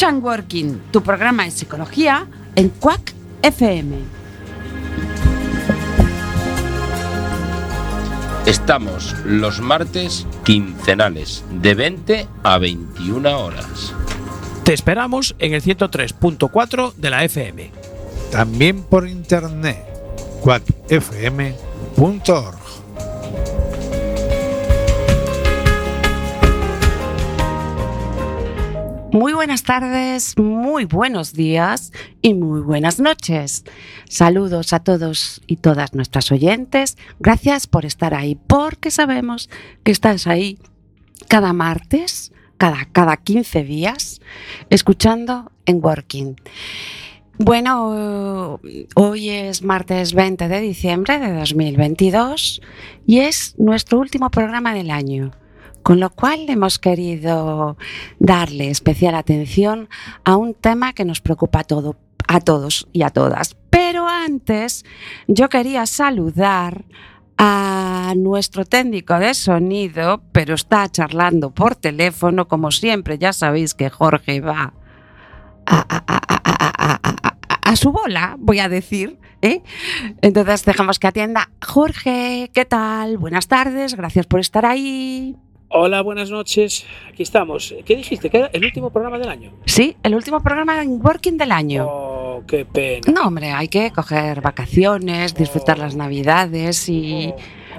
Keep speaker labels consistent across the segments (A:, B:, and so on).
A: Escuchan Working, tu programa de psicología en Quack FM.
B: Estamos los martes quincenales de 20 a 21 horas.
C: Te esperamos en el 103.4 de la FM.
D: También por internet, quackfm.org.
A: Muy buenas tardes, muy buenos días y muy buenas noches. Saludos a todos y todas nuestras oyentes. Gracias por estar ahí, porque sabemos que estás ahí cada martes, cada, cada 15 días, escuchando en Working. Bueno, hoy es martes 20 de diciembre de 2022 y es nuestro último programa del año con lo cual hemos querido darle especial atención a un tema que nos preocupa a, todo, a todos y a todas. Pero antes yo quería saludar a nuestro técnico de sonido, pero está charlando por teléfono, como siempre, ya sabéis que Jorge va a, su bola, voy a decir. ¿eh? Entonces dejamos que atienda. Jorge, ¿qué tal? Buenas tardes, gracias por estar ahí.
C: Hola, buenas noches. Aquí estamos. ¿Qué dijiste? ¿Que era el último programa del año?
A: Sí, el último programa en Working del año.
C: Oh, qué pena.
A: No, hombre, hay que coger vacaciones, disfrutar las navidades y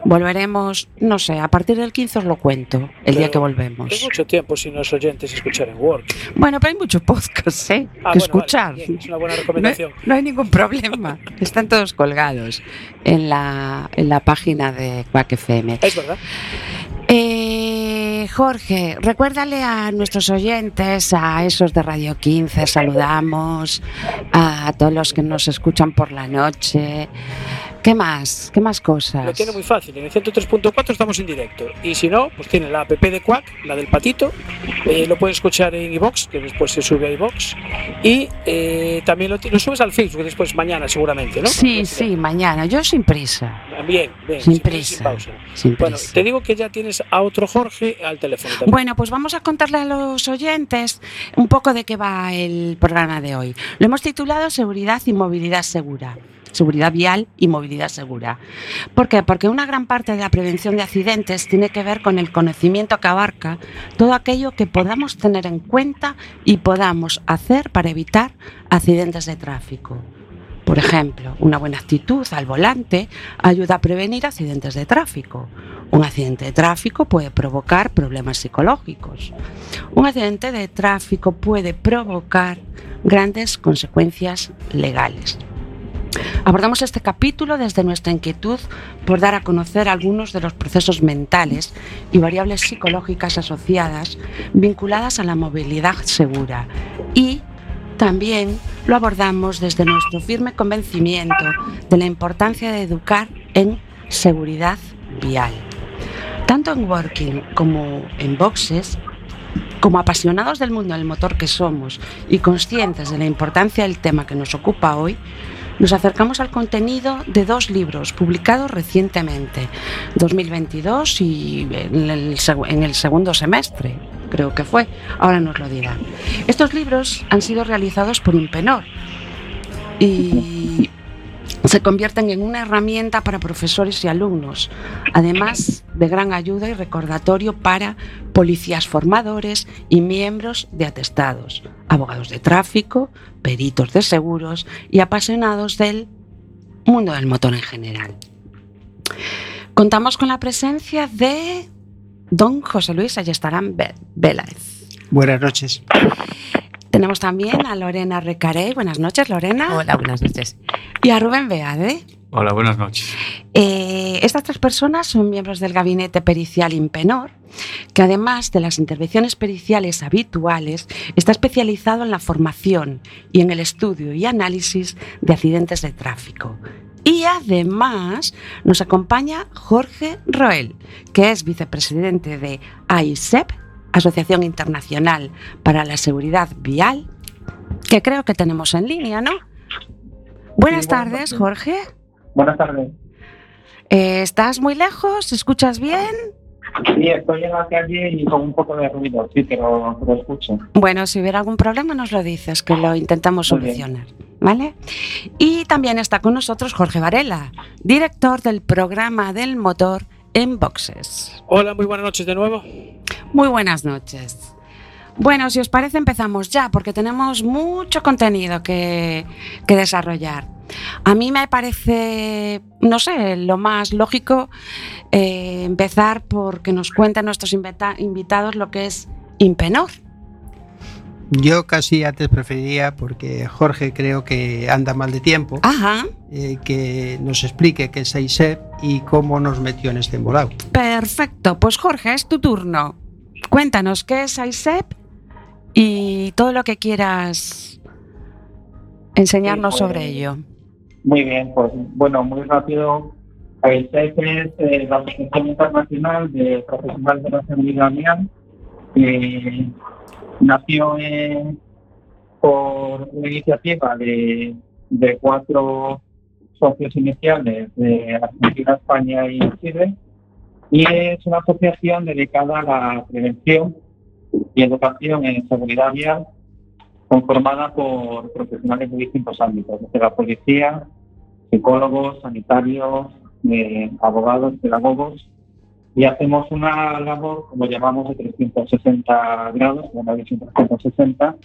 A: volveremos, no sé, a partir del 15 os lo cuento, el día que volvemos.
C: Es mucho tiempo sin los oyentes escuchar en Working.
A: Bueno, pero hay muchos podcasts, ¿eh?
C: Ah,
A: que
C: bueno,
A: escuchar.
C: vale, bien, es una buena
A: No,
C: recomendación.
A: no hay ningún problema. Están todos colgados en la, en la página de Quack FM.
C: Es verdad.
A: Eh, Jorge, recuérdale a nuestros oyentes, a esos de Radio 15, saludamos, a todos los que nos escuchan por la noche. ¿Qué más? ¿Qué más
C: Lo
A: cosas?
C: tiene muy fácil. En el 103.4 estamos en directo. Y si no, pues tiene la app de Quack, la del patito. Eh, lo puedes escuchar en iBox, que después se sube a iBox. Y eh, también lo, lo subes al Facebook después mañana, seguramente, ¿no?
A: Sí, sí, mañana. Yo sin prisa.
C: Bien, bien.
A: Sin
C: sin
A: prisa.
C: pausa.
A: Sin
C: Bueno,
A: prisa.
C: te digo que ya tienes a otro Jorge al teléfono también.
A: Bueno, pues vamos a contarle a los oyentes un poco de qué va el programa de hoy. Lo hemos titulado Seguridad y Movilidad Segura. Seguridad vial y movilidad segura. ¿Por qué? Porque una gran parte de la prevención de accidentes tiene que ver con el conocimiento que abarca todo aquello que podamos tener en cuenta y podamos hacer para evitar accidentes de tráfico. Por ejemplo, una buena actitud al volante ayuda a prevenir accidentes de tráfico. Un accidente de tráfico puede provocar problemas psicológicos. Un accidente de tráfico puede provocar grandes consecuencias legales. Abordamos este capítulo desde nuestra inquietud por dar a conocer algunos de los procesos mentales y variables psicológicas asociadas vinculadas a la movilidad segura y también lo abordamos desde nuestro firme convencimiento de la importancia de educar en seguridad vial. Tanto en Working como en Boxes, como apasionados del mundo del motor que somos y conscientes de la importancia del tema que nos ocupa hoy, nos acercamos al contenido de dos libros publicados recientemente, 2022 y en el, segundo semestre, creo que fue, ahora nos lo dirán. Estos libros han sido realizados por Impenor y se convierten en una herramienta para profesores y alumnos, además de gran ayuda y recordatorio para policías formadores y miembros de atestados, abogados de tráfico, peritos de seguros y apasionados del mundo del motor en general. Contamos con la presencia de don José Luis Ayestarán Vélez.
E: Buenas noches.
A: Tenemos también a Lorena Recarey. Buenas noches, Lorena.
F: Hola, buenas noches.
A: Y a Rubén Beade.
E: Hola, buenas noches.
A: Eh, estas tres personas son miembros del gabinete pericial Impenor, que además de las intervenciones periciales habituales, está especializado en la formación y en el estudio y análisis de accidentes de tráfico. Y además nos acompaña Jorge Roel, que es vicepresidente de AISEP, Asociación Internacional para la Seguridad Vial, que creo que tenemos en línea, ¿no? Buenas
E: Sí,
A: tardes. Jorge.
E: Buenas tardes.
A: Eh, ¿Estás muy lejos? ¿Escuchas bien?
E: Sí, estoy en la calle y con un poco de ruido, sí, pero lo escucho.
A: Bueno, si hubiera algún problema nos lo dices, que lo intentamos solucionar. ¿Vale? Y también está con nosotros Jorge Varela, director del programa del motor en boxes.
C: Hola, muy buenas noches de nuevo.
A: Muy buenas noches. Bueno, si os parece empezamos ya, porque tenemos mucho contenido que, que desarrollar. A mí me parece, no sé, lo más lógico eh, empezar porque nos cuenten nuestros invita- invitados lo que es Impenor.
F: Yo casi antes preferiría, porque Jorge creo que anda mal de tiempo,
A: Ajá,
F: eh, que nos explique qué es AISEP y cómo nos metió en este embolado.
A: perfecto. Pues Jorge, es tu turno. Cuéntanos qué es ISEP y todo lo que quieras enseñarnos
E: Sí,
A: sobre
E: pues,
A: ello.
E: Muy bien, pues bueno, muy rápido. AISEC es eh, la Asociación Internacional de Profesionales de la Seguridad Vial. que nació eh, por una iniciativa de, cuatro socios iniciales de Argentina, España y Chile. Y es una asociación dedicada a la prevención y educación en seguridad vial conformada por profesionales de distintos ámbitos, desde la policía, psicólogos, sanitarios, eh, abogados, pedagogos, y hacemos una labor, como llamamos, de 360 grados, una visión 360,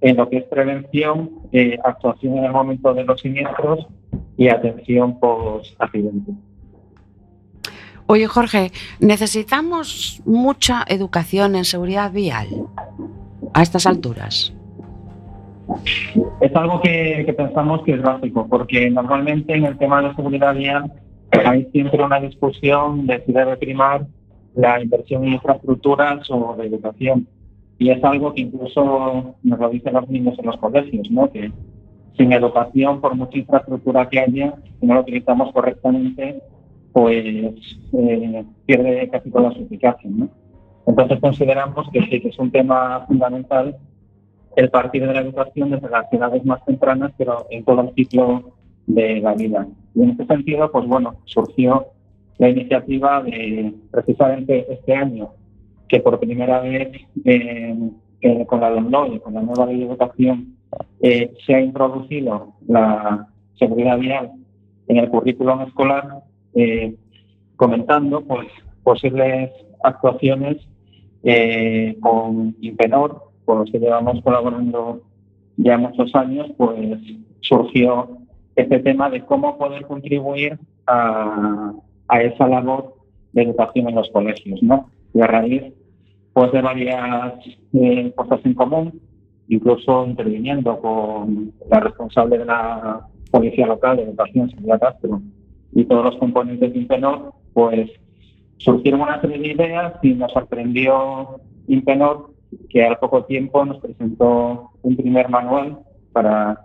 E: en lo que es prevención, eh, actuación en el momento de los siniestros y atención post-accidente.
A: Oye, Jorge, necesitamos mucha educación en seguridad vial a estas alturas.
E: Es algo que, que pensamos que es básico, porque normalmente en el tema de seguridad vial hay siempre una discusión de si debe primar la inversión en infraestructuras o de educación. Y es algo que incluso nos lo dicen los niños en los colegios, ¿no? que sin educación, por mucha infraestructura que haya, si no lo utilizamos correctamente, pues eh, pierde casi toda su eficacia. ¿no? Entonces consideramos que sí, que es un tema fundamental el partir de la educación desde las edades más tempranas, pero en todo el ciclo de la vida. Y en este sentido, pues bueno, surgió la iniciativa de precisamente este año, que por primera vez eh, eh, con la LOMLOE, con la nueva ley de educación, eh, se ha introducido la seguridad vial en el currículum escolar, eh, comentando pues posibles actuaciones con Impenor, con los que llevamos colaborando ya muchos años, pues surgió este tema de cómo poder contribuir a, a esa labor de educación en los colegios, ¿no? Y a raíz pues, de varias eh, cosas en común, incluso interviniendo con la responsable de la Policía Local de Educación, Silvia Castro, y todos los componentes de Impenor, pues surgieron una serie de ideas y nos sorprendió Impenor que al poco tiempo nos presentó un primer manual para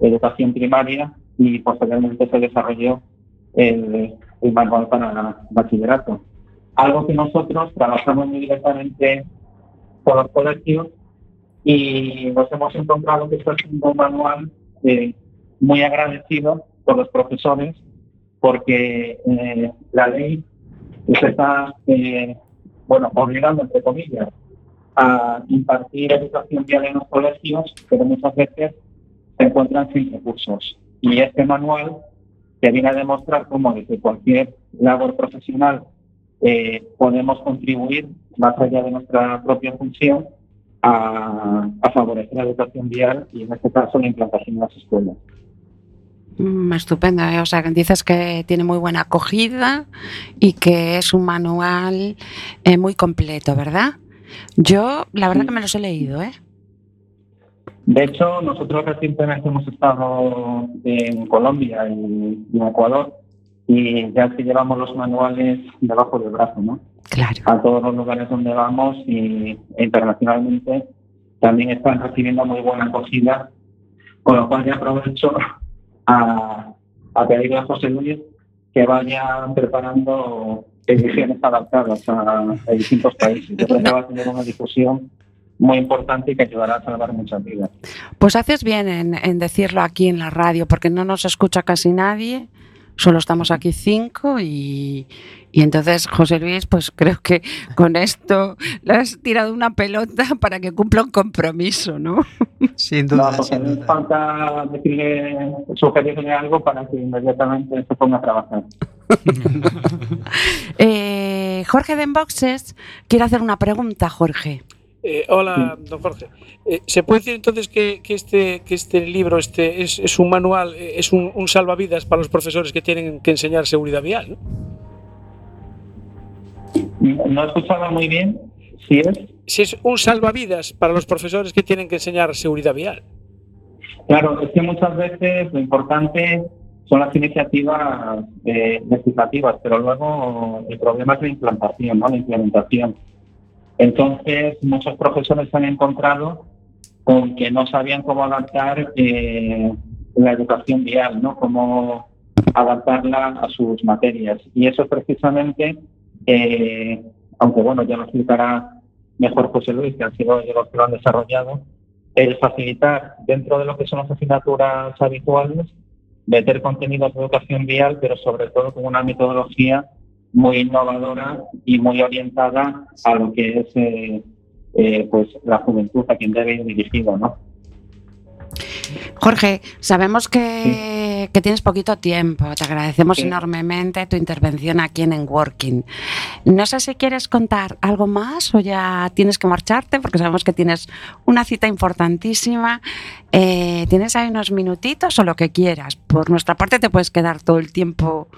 E: educación primaria y posteriormente se desarrolló el, el manual para bachillerato. Algo que nosotros trabajamos muy directamente con los colegios y nos hemos encontrado que está siendo un manual eh, muy agradecido por los profesores porque eh, la ley se está eh, bueno, obligando, entre comillas, a impartir educación vial en los colegios, pero muchas veces se encuentran sin recursos. Y este manual que viene a demostrar cómo desde cualquier labor profesional eh, podemos contribuir, más allá de nuestra propia función, a, a favorecer la educación vial y en este caso la implantación en las escuelas.
A: Mm, estupendo, ¿eh? o sea, que dices que tiene muy buena acogida y que es un manual eh, muy completo, ¿verdad? Yo, la verdad que me los he leído, ¿eh?
E: De hecho, nosotros recientemente hemos estado en Colombia y, en Ecuador y ya que llevamos los manuales debajo del brazo, ¿no?
A: Claro.
E: A todos los lugares donde vamos y internacionalmente también están recibiendo muy buena acogida, con lo cual ya aprovecho a, a pedirle a José Luis que vaya preparando ediciones adaptadas a, a distintos países. Yo creo que va a tener una difusión muy importante y que ayudará a salvar muchas vidas.
A: Pues haces bien en, en decirlo aquí en la radio, porque no nos escucha casi nadie. Solo estamos aquí cinco y, y entonces José Luis, pues creo que con esto le has tirado una pelota para que cumpla un compromiso, ¿no?
F: Sin
E: No,
F: duda,
E: porque
F: sin
E: no
F: duda.
E: falta decirle, sugerirle algo para que inmediatamente se ponga a trabajar.
A: Eh, Jorge de Enboxes quiere hacer una pregunta, Jorge.
C: Eh, hola, don Jorge. Eh, ¿Se puede decir entonces que, que este, que este libro este es, es un manual, eh, es un, un salvavidas para los profesores que tienen que enseñar seguridad vial? ¿no?
E: No escuchaba muy bien si es
C: Si es un salvavidas para los profesores que tienen que enseñar seguridad vial.
E: Claro, es que muchas veces lo importante son las iniciativas eh, legislativas, pero luego el problema es la implantación, ¿no? La implementación. Entonces, muchos profesores se han encontrado con que no sabían cómo adaptar eh, la educación vial, ¿no? Cómo adaptarla a sus materias. Y eso precisamente, eh, aunque bueno, ya lo explicará mejor José Luis, que han sido los que lo han desarrollado, el facilitar dentro de lo que son las asignaturas habituales, meter contenidos de educación vial, pero sobre todo con una metodología muy innovadora y muy orientada a lo que es eh, eh, pues la juventud a quien debe ir dirigido, ¿no?
A: Jorge, sabemos que, que tienes poquito tiempo. Te agradecemos
E: Sí.
A: enormemente tu intervención aquí en Working. No sé si quieres contar algo más o ya tienes que marcharte, porque sabemos que tienes una cita importantísima. Eh, tienes ahí unos minutitos o lo que quieras. Por nuestra parte te puedes quedar todo el tiempo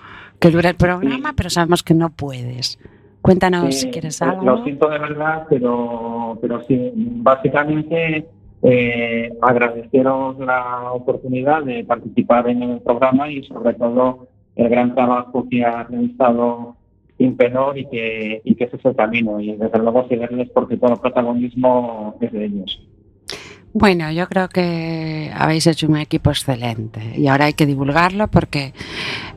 A: que dure el programa,
E: Sí.
A: pero sabemos que no puedes. Cuéntanos si
E: Eh,
A: quieres
E: eh,
A: algo.
E: Lo siento de verdad, pero, pero sí, básicamente eh, agradeceros la oportunidad de participar en el programa y sobre todo el gran trabajo que ha realizado Impenor y que, y que ese es el camino. Y desde luego seguirles porque todo el protagonismo es de ellos.
A: Bueno, yo creo que habéis hecho un equipo excelente y ahora hay que divulgarlo porque,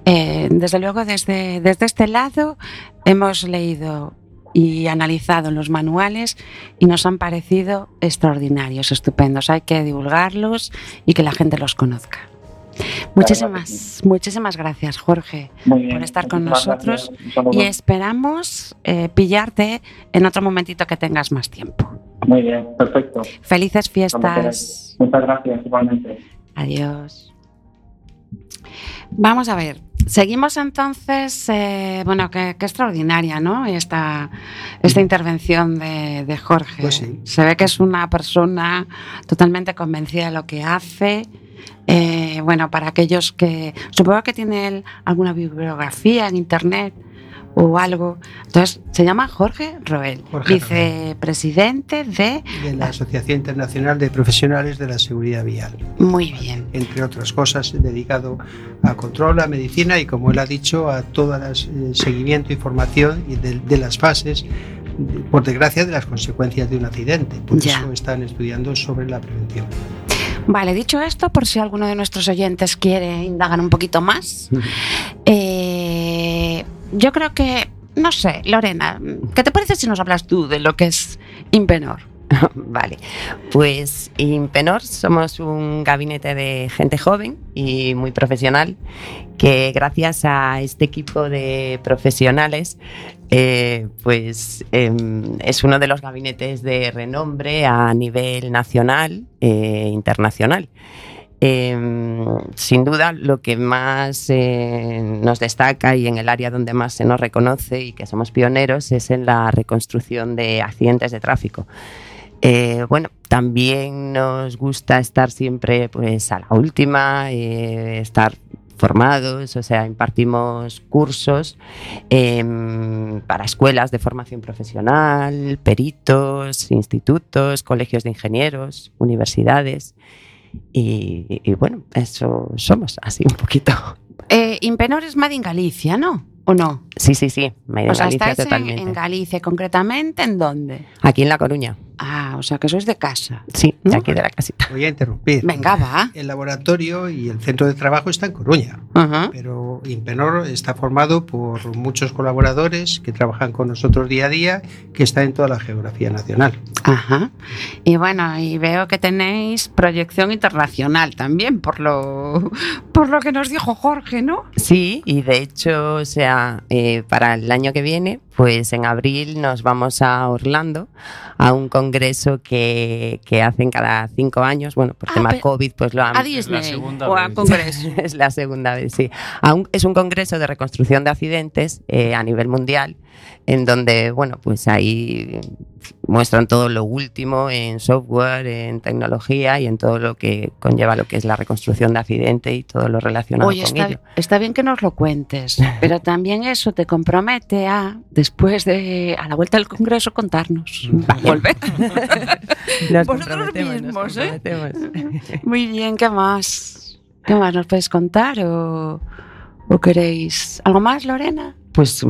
A: eh, desde luego, desde, desde este lado hemos leído y analizado los manuales y nos han parecido extraordinarios, estupendos. Hay que divulgarlos y que la gente los conozca. Muchísimas, muchísimas gracias, Jorge,
E: bien.
A: por estar con nosotros y esperamos eh, pillarte en otro momentito que tengas más tiempo.
E: Muy bien, perfecto.
A: Felices fiestas.
E: Muchas gracias, igualmente.
A: Adiós. Vamos a ver. Seguimos entonces, eh, bueno, qué, qué extraordinaria, ¿no? Esta, esta intervención de, de Jorge.
F: Pues sí.
A: Se ve que es una persona totalmente convencida de lo que hace. Eh, bueno, para aquellos que. Supongo que tiene él alguna bibliografía en internet o algo. Entonces, se llama Jorge Roel,
F: Jorge
A: vicepresidente de.
F: De la Asociación Internacional de Profesionales de la Seguridad Vial.
A: Muy bien.
F: entre otras cosas, dedicado a control, a medicina y, como él ha dicho, a todo el seguimiento, información y de, de las fases, por desgracia, de las consecuencias de un accidente. Por
A: Ya.
F: eso están estudiando sobre la prevención.
A: Vale, dicho esto, por si alguno de nuestros oyentes quiere indagar un poquito más, eh, yo creo que, no sé, Lorena, ¿qué te parece si nos hablas tú de lo que es Impenor?
G: Vale, pues Impenor somos un gabinete de gente joven y muy profesional que gracias a este equipo de profesionales eh, pues em, es uno de los gabinetes de renombre a nivel nacional e internacional. Em, sin duda, lo que más eh, nos destaca y en el área donde más se nos reconoce y que somos pioneros es en la reconstrucción de accidentes de tráfico. Eh, bueno, también nos gusta estar siempre pues, a la última, eh, estar formados, o sea, impartimos cursos em, para escuelas de formación profesional, peritos, institutos, colegios de ingenieros, universidades. Y, y bueno, eso somos así un poquito.
A: Eh, Impenor es Made in Galicia, ¿no? ¿O no?
G: Sí, sí, sí, Made in
A: o sea,
G: Galicia
A: estáis en,
G: totalmente.
A: en Galicia, concretamente, ¿en dónde?
G: Aquí en La Coruña.
A: Ah, o sea, que sois de casa.
G: Sí,
A: ¿No?
G: de aquí de la casita.
F: Voy a interrumpir.
A: Venga, va.
F: El laboratorio y el centro de trabajo está en Coruña,
A: Ajá.
F: pero Impenor está formado por muchos colaboradores que trabajan con nosotros día a día, que está en toda la geografía nacional.
A: Ajá. Y bueno, y veo que tenéis proyección internacional también, por lo, por lo que nos dijo Jorge, ¿no?
G: Sí, y de hecho, o sea, eh, para el año que viene, pues en abril nos vamos a Orlando a un congreso que, que hacen cada cinco años. Bueno, por
A: Ah,
G: tema COVID, pues lo han
A: A Disney
H: segunda
A: o a
H: vez.
A: Congreso.
G: es la segunda vez, sí. A un- es un congreso de reconstrucción de accidentes eh, a nivel mundial, en donde, bueno, pues ahí muestran todo lo último en software, en tecnología y en todo lo que conlleva lo que es la reconstrucción de accidente y todo lo relacionado
A: Oye,
G: con
A: está,
G: ello.
A: está bien que nos lo cuentes, pero también eso te compromete a, después de, a la vuelta del Congreso, contarnos. Volver.
G: Nos
A: Vosotros
G: comprometemos, nos
A: mismos, ¿eh? Muy bien, ¿qué más? ¿Qué más nos podéis contar o, o queréis algo más, Lorena?
G: Pues mm,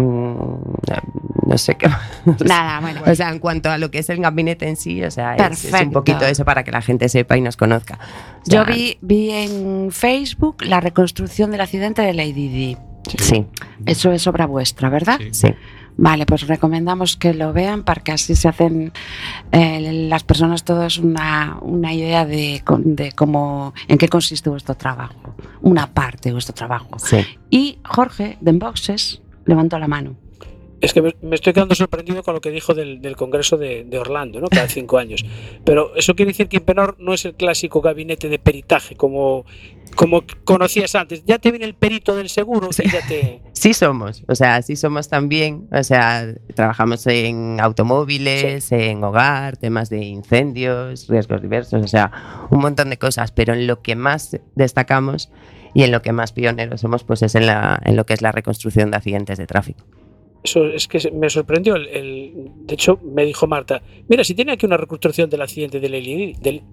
G: no sé qué.
A: Nada, bueno.
G: O sea, en cuanto a lo que es el gabinete en sí, o sea, es- un poquito eso para que la gente sepa y nos conozca. O
A: Yo vi, vi en Facebook la reconstrucción del accidente de Lady Di.
G: Sí,
A: Eso es obra vuestra, ¿verdad?
H: Sí.
G: sí.
A: Vale, pues recomendamos que lo vean para que así se hacen eh, las personas todas una, una idea de, de cómo, en qué consiste vuestro trabajo, una parte de vuestro trabajo.
G: sí.
A: Y Jorge, de Enboxes, levantó la mano.
C: Es que me, estoy quedando sorprendido con lo que dijo del, del Congreso de, de Orlando, ¿no? Cada cinco años. Pero eso quiere decir que Impenor no es el clásico gabinete de peritaje como, como conocías antes. Ya te viene el perito del seguro y ya te...
G: Sí somos, o sea, sí somos también, o sea, trabajamos en automóviles, en hogar, temas de incendios, riesgos diversos, o sea, un montón de cosas, pero en lo que más destacamos y en lo que más pioneros somos, pues es en, la, en lo que es la reconstrucción de accidentes de tráfico.
C: Eso es que me sorprendió. El, el- de hecho, me dijo Marta, mira, si tiene aquí una reconstrucción del accidente de Lady. Del,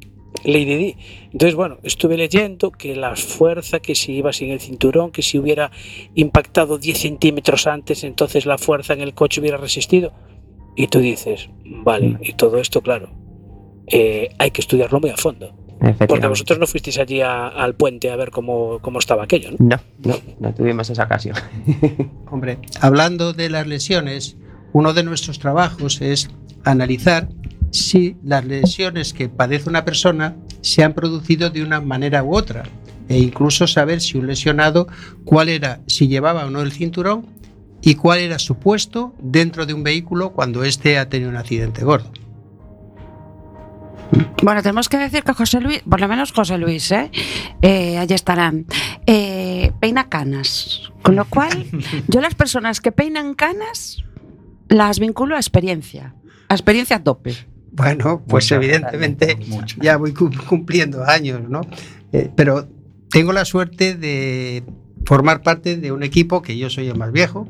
C: Lady Di. Entonces, bueno, estuve leyendo que la fuerza, que si iba sin el cinturón, que si hubiera impactado 10 centímetros antes, entonces la fuerza en el coche hubiera resistido. Y tú dices, vale, y todo esto, claro, eh, hay que estudiarlo muy a fondo. Porque vosotros no fuisteis allí a- al puente a ver cómo, cómo estaba aquello, ¿no?
G: No, no, no tuvimos esa ocasión.
F: Hombre, hablando de las lesiones, uno de nuestros trabajos es analizar si las lesiones que padece una persona se han producido de una manera u otra e incluso saber si un lesionado cuál era, si llevaba o no el cinturón y cuál era su puesto dentro de un vehículo cuando éste ha tenido un accidente gordo.
A: Bueno, tenemos que decir que José Luis, por lo menos José Luis, ¿eh? Eh, allí estarán, eh, peina canas. Con lo cual, yo las personas que peinan canas las vinculo a experiencia, a experiencia a tope.
F: Bueno, pues
H: Mucho,
F: evidentemente
H: Mucho.
F: ya voy cum- cumpliendo años, ¿no? Eh, pero tengo la suerte de formar parte de un equipo que yo soy el más viejo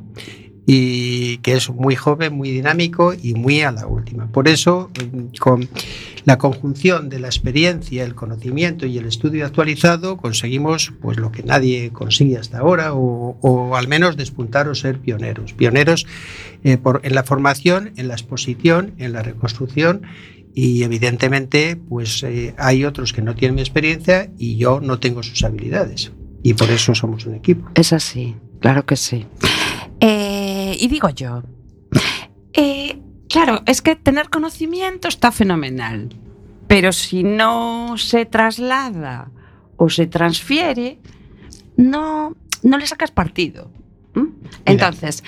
F: y que es muy joven, muy dinámico y muy a la última. Por eso, con la conjunción de la experiencia, el conocimiento y el estudio actualizado, conseguimos pues lo que nadie consigue hasta ahora, o, o al menos despuntar o ser pioneros. Pioneros eh, por, en la formación, en la exposición, en la reconstrucción y evidentemente pues eh, hay otros que no tienen mi experiencia y yo no tengo sus habilidades. Y por eso somos un equipo.
A: Es así, claro que sí. Eh, y digo yo, eh, claro, es que tener conocimiento está fenomenal, pero si no se traslada o se transfiere, no, no le sacas partido. Entonces,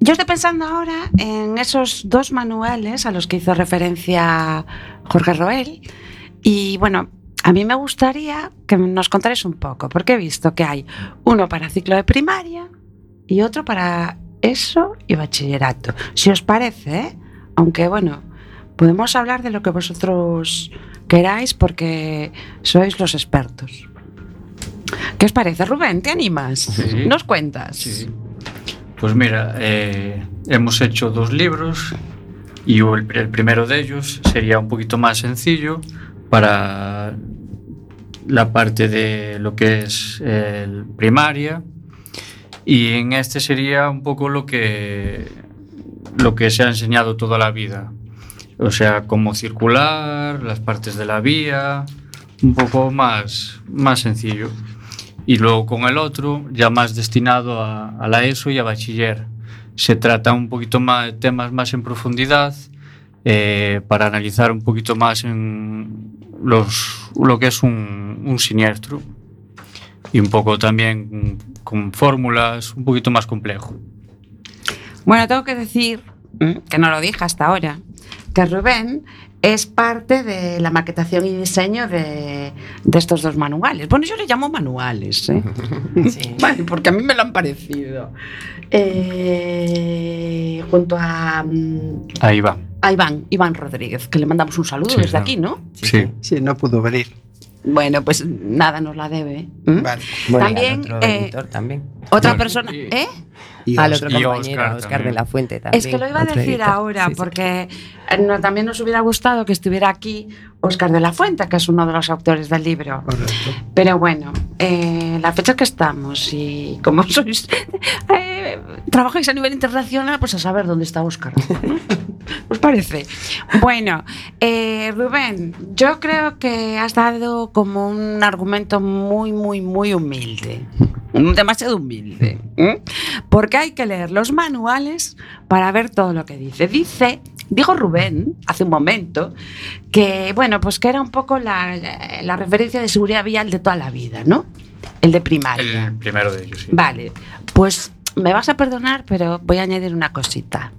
A: yo estoy pensando ahora en esos dos manuales a los que hizo referencia Jorge Roel. Y bueno, a mí me gustaría que nos contarais un poco, porque he visto que hay uno para ciclo de primaria y otro para eso y bachillerato. Si os parece, ¿eh? aunque bueno, podemos hablar de lo que vosotros queráis porque sois los expertos. ¿Qué os parece, Rubén? ¿Te animas?
H: Sí.
A: ¿Nos cuentas?
H: Sí. Pues mira, eh, hemos hecho dos libros y el, el primero de ellos sería un poquito más sencillo para la parte de lo que es el primaria y en este sería un poco lo que lo que se ha enseñado toda la vida. O sea, cómo circular, las partes de la vía, un poco más, más sencillo. Y luego con el otro, ya más destinado a, a la ESO y a bachiller. Se trata un poquito más de temas más en profundidad eh, para analizar un poquito más en los, lo que es un, un siniestro. Y un poco también con fórmulas, un poquito más complejo.
A: Bueno, tengo que decir, mm, que no lo dije hasta ahora, que Rubén es parte de la maquetación y diseño de, de estos dos manuales. Bueno, yo le llamo manuales, ¿eh?
G: Sí.
A: Vale, porque a mí me lo han parecido. Eh, junto a, mm,
H: Ahí va.
A: a Iván, Iván Rodríguez, que le mandamos un saludo
H: Sí,
A: desde
H: claro.
A: aquí, ¿no?
H: Sí.
F: Sí, no pudo venir.
A: Bueno, pues nada, nos la debe. ¿Mm?
F: Vale.
G: Bueno,
A: También,
G: otro
A: eh,
G: editor también.
A: Otra
H: Bueno,
A: persona,
H: y-
A: ¿eh?
F: Y
G: Al otro
H: y
G: compañero,
H: Oscar
G: de la Fuente también.
A: Es que lo iba a decir ahora,
G: Sí,
A: porque eh, no- también nos hubiera gustado que estuviera aquí Oscar de la Fuente, que es uno de los autores del libro.
F: Correcto.
A: Pero bueno, eh, la fecha que estamos y como sois, eh, trabajáis a nivel internacional, pues a saber dónde está Oscar. ¿Os parece? Bueno, eh, Rubén, yo creo que has dado como un argumento muy, muy, muy humilde. Demasiado humilde. ¿Eh? Porque hay que leer los manuales para ver todo lo que dice. Dice, dijo Rubén hace un momento, que bueno, pues que era un poco la, referencia de seguridad vial de toda la vida, ¿no? El de primaria.
H: El primero de ellos, sí.
A: Vale, pues me vas a perdonar, pero voy a añadir una cosita.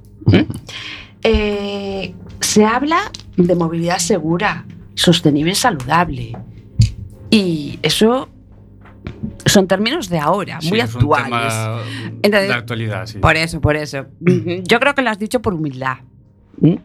A: Eh, se habla de movilidad segura, sostenible y saludable. Y eso son términos de ahora,
H: Sí,
A: muy
H: es un
A: actuales.
H: tema
A: Entonces,
H: de actualidad, sí.
A: Por eso, por eso. Yo creo que lo has dicho por humildad. ¿Mm?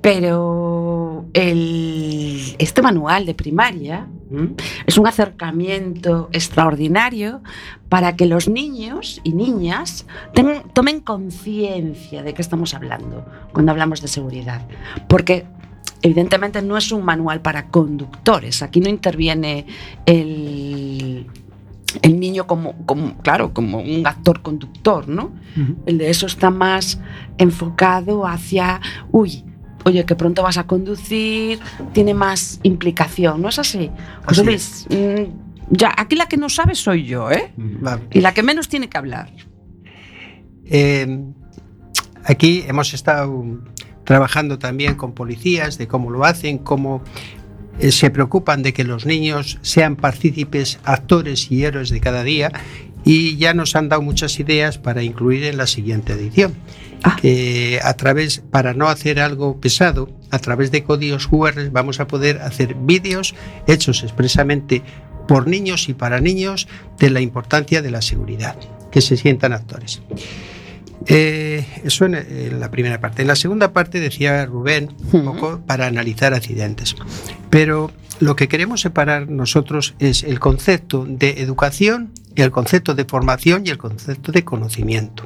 A: Pero el- este manual de primaria ¿m? es un acercamiento extraordinario para que los niños y niñas ten- tomen conciencia de qué estamos hablando cuando hablamos de seguridad. Porque evidentemente no es un manual para conductores. Aquí no interviene el, el niño como, como, claro, como un actor conductor, ¿no? El de eso está más enfocado hacia, uy, oye, que pronto vas a conducir, tiene más implicación, ¿no es así? José
F: Así
A: Luis, mm, ya, aquí la que no sabe soy yo, ¿eh?
F: Vale.
A: Y la que menos tiene que hablar.
F: Eh, aquí hemos estado trabajando también con policías de cómo lo hacen, cómo se preocupan de que los niños sean partícipes, actores y héroes de cada día y ya nos han dado muchas ideas para incluir en la siguiente edición.
A: Ah.
F: Que a través, para no hacer algo pesado, a través de códigos QR vamos a poder hacer vídeos hechos expresamente por niños y para niños de la importancia de la seguridad, que se sientan actores. Eh, eso en, en la primera parte. En la segunda parte decía Rubén un poco para analizar accidentes. Pero lo que queremos separar nosotros es el concepto de educación, el concepto de formación y el concepto de conocimiento.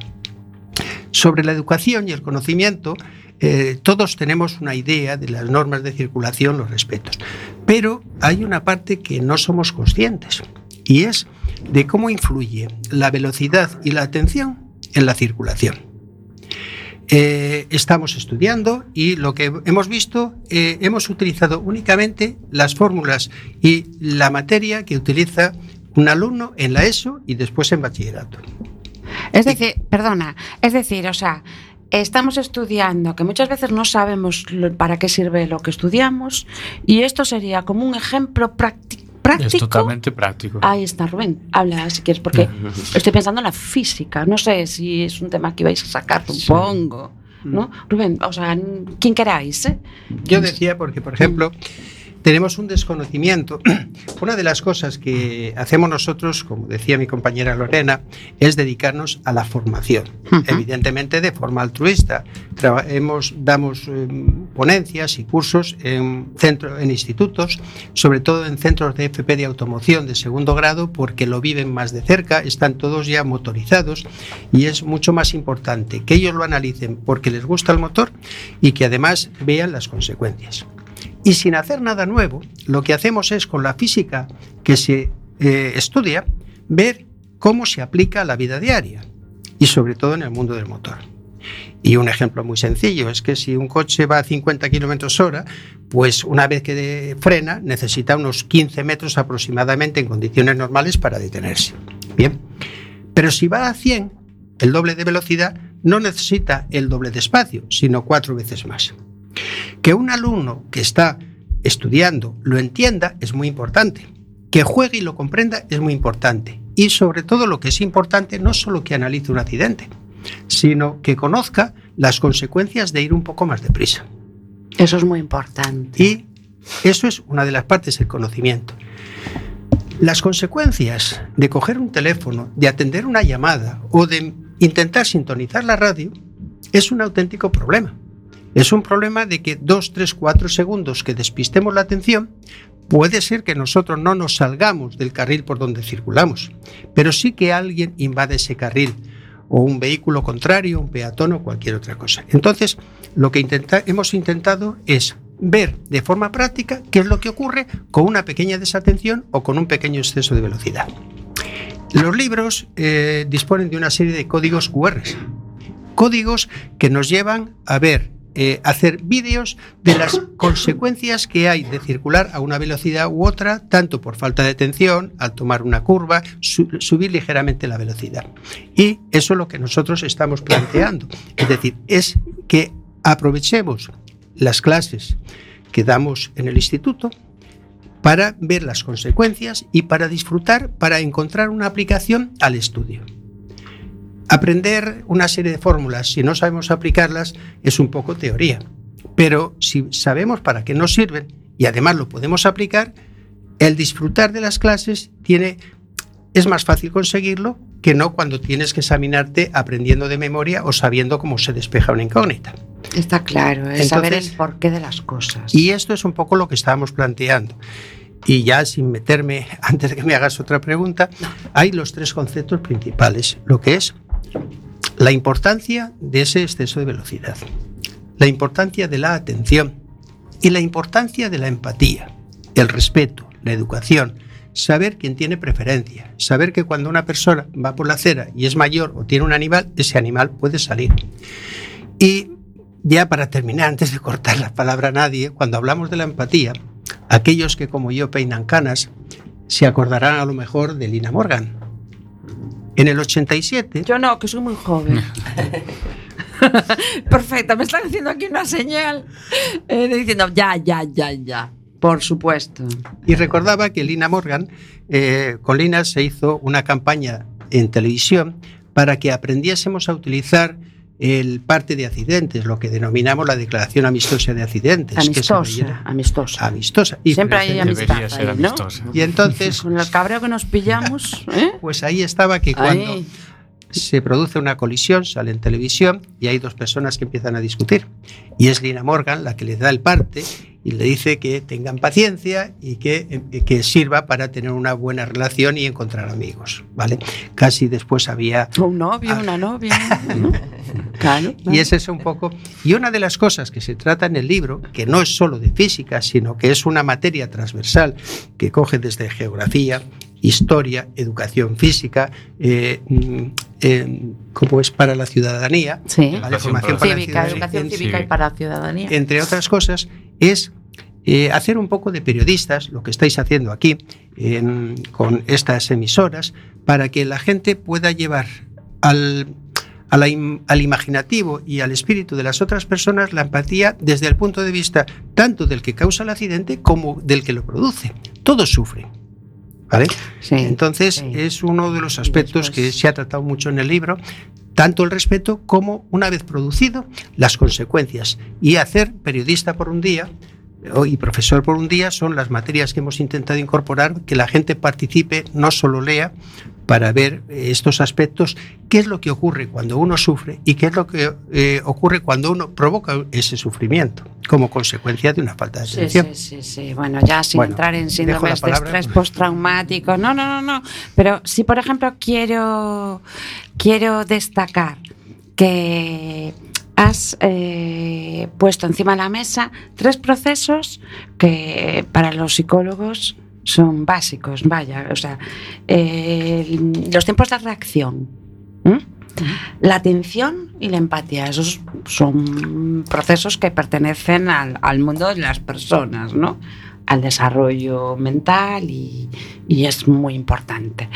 F: Sobre la educación y el conocimiento, eh, todos tenemos una idea de las normas de circulación, los respetos. Pero hay una parte que no somos conscientes y es de cómo influye la velocidad y la atención en la circulación. Eh, estamos estudiando y lo que hemos visto, eh, hemos utilizado únicamente las fórmulas y la materia que utiliza un alumno en la ESO y después en bachillerato.
A: Es decir, perdona, es decir, o sea, estamos estudiando que muchas veces no sabemos para qué sirve lo que estudiamos y esto sería como un ejemplo prácti- práctico.
H: Es totalmente práctico.
A: Ahí está, Rubén. Habla si quieres, porque estoy pensando en la física. No sé si es un tema que vais a sacar, supongo. ¿No? Rubén, o sea, quien queráis, ¿eh?
F: Yo decía porque, por ejemplo, tenemos un desconocimiento. Una de las cosas que hacemos nosotros, como decía mi compañera Lorena, es dedicarnos a la formación, evidentemente de forma altruista. Traba- hemos, damos eh, ponencias y cursos en, centro, en institutos, sobre todo en centros de FP de automoción de segundo grado, porque lo viven más de cerca, están todos ya motorizados y es mucho más importante que ellos lo analicen porque les gusta el motor y que además vean las consecuencias. Y sin hacer nada nuevo, lo que hacemos es con la física que se eh, estudia, ver cómo se aplica a la vida diaria y sobre todo en el mundo del motor. Y un ejemplo muy sencillo es que si un coche va a 50 kilómetros hora, pues una vez que frena necesita unos 15 metros aproximadamente en condiciones normales para detenerse. Bien, pero si va a 100, el doble de velocidad no necesita el doble de espacio, sino cuatro veces más. Que un alumno que está estudiando lo entienda es muy importante. Que juegue y lo comprenda es muy importante. Y sobre todo lo que es importante no solo que analice un accidente, sino que conozca las consecuencias de ir un poco más deprisa.
A: Eso es muy importante.
F: Y eso es una de las partes del conocimiento. Las consecuencias de coger un teléfono, de atender una llamada o de intentar sintonizar la radio es un auténtico problema. Es un problema de que dos, tres, cuatro segundos que despistemos la atención, puede ser que nosotros no nos salgamos del carril por donde circulamos, pero sí que alguien invade ese carril o un vehículo contrario, un peatón o cualquier otra cosa. Entonces, lo que hemos intentado es ver de forma práctica qué es lo que ocurre con una pequeña desatención o con un pequeño exceso de velocidad. Los libros eh, disponen de una serie de códigos QR, códigos que nos llevan a ver, eh, hacer vídeos de las consecuencias que hay de circular a una velocidad u otra, tanto por falta de atención, al tomar una curva, su- subir ligeramente la velocidad. Y eso es lo que nosotros estamos planteando. Es decir, es que aprovechemos las clases que damos en el instituto para ver las consecuencias y para disfrutar, para encontrar una aplicación al estudio. Aprender una serie de fórmulas, si no sabemos aplicarlas, es un poco teoría. Pero si sabemos para qué nos sirven y además lo podemos aplicar, el disfrutar de las clases tiene, es más fácil conseguirlo que no cuando tienes que examinarte aprendiendo de memoria o sabiendo cómo se despeja una incógnita.
A: Está claro, es saber
F: Entonces-
A: el porqué de las cosas.
F: Y esto es un poco lo que estábamos planteando. Y ya sin meterme, antes de que me hagas otra pregunta, hay los tres conceptos principales. Lo que es la importancia de ese exceso de velocidad, la importancia de la atención y la importancia de la empatía, el respeto, la educación, saber quién tiene preferencia, saber que cuando una persona va por la acera y es mayor o tiene un animal, ese animal puede salir. Y ya para terminar, antes de cortar la palabra a nadie, cuando hablamos de la empatía, aquellos que como yo peinan canas se acordarán a lo mejor de Lina Morgan. En el 87,
A: Yo no, que soy muy joven. Perfecto, me están haciendo aquí una señal eh, diciendo ya, ya, ya, ya. Por supuesto.
F: y recordaba que Lina Morgan, eh, con Lina se hizo una campaña en televisión para que aprendiésemos a utilizar el parte de accidentes, lo que denominamos la declaración amistosa de accidentes.
A: Amistosa, amistosa.
F: amistosa. Y
A: Siempre hay
F: presente.
A: amistad
H: Debería ser
A: ahí, ¿no?
H: amistosa.
F: Y entonces,
A: Con el cabreo que nos pillamos, ¿eh?
F: pues ahí estaba que cuando
A: Ahí.
F: Se produce una colisión, sale en televisión y hay dos personas que empiezan a discutir. Y es Lina Morgan la que le da el parte y le dice que tengan paciencia y que, eh, que sirva para tener una buena relación y encontrar amigos. ¿vale? Casi después había
A: Un novio,
F: Ah.
A: una novia. ¿no? Claro.
F: Y ese es un poco. Y una de las cosas que se trata en el libro, que no es solo de física, sino que es una materia transversal que coge desde geografía, historia, educación física, eh, mm, eh, como es para la ciudadanía,
A: Sí.
F: ¿vale?
H: Educación
F: formación
H: para
F: la
A: Cívica,
F: ciudadanía,
A: educación
F: en-
A: cívica y para la ciudadanía.
F: entre otras cosas, es eh, hacer un poco de periodistas, lo que estáis haciendo aquí en- con estas emisoras, para que la gente pueda llevar al, a la al imaginativo y al espíritu de las otras personas la empatía desde el punto de vista tanto del que causa el accidente como del que lo produce. Todos sufren. ¿Vale?
A: Sí.
F: Entonces
A: sí.
F: es uno de los aspectos que se ha tratado mucho en el libro, tanto el respeto como, una vez producido, las consecuencias. Y hacer periodista por un día y profesor por un día son las materias que hemos intentado incorporar, que la gente participe, no solo lea, para ver eh, estos aspectos, qué es lo que ocurre cuando uno sufre y qué es lo que eh, ocurre cuando uno provoca ese sufrimiento como consecuencia de una falta de
A: Sí,
F: atención.
A: sí, sí, sí. Bueno, ya sin
F: Bueno,
A: entrar en síndromes de estrés postraumático. No, no, no, no. Pero si, por ejemplo, quiero, quiero destacar que has eh, puesto encima de la mesa tres procesos que para los psicólogos son básicos, vaya, o sea, eh, los tiempos de reacción, la atención y la empatía, esos son procesos que pertenecen al, al mundo de las personas, ¿no? Al desarrollo mental y, y es muy importante.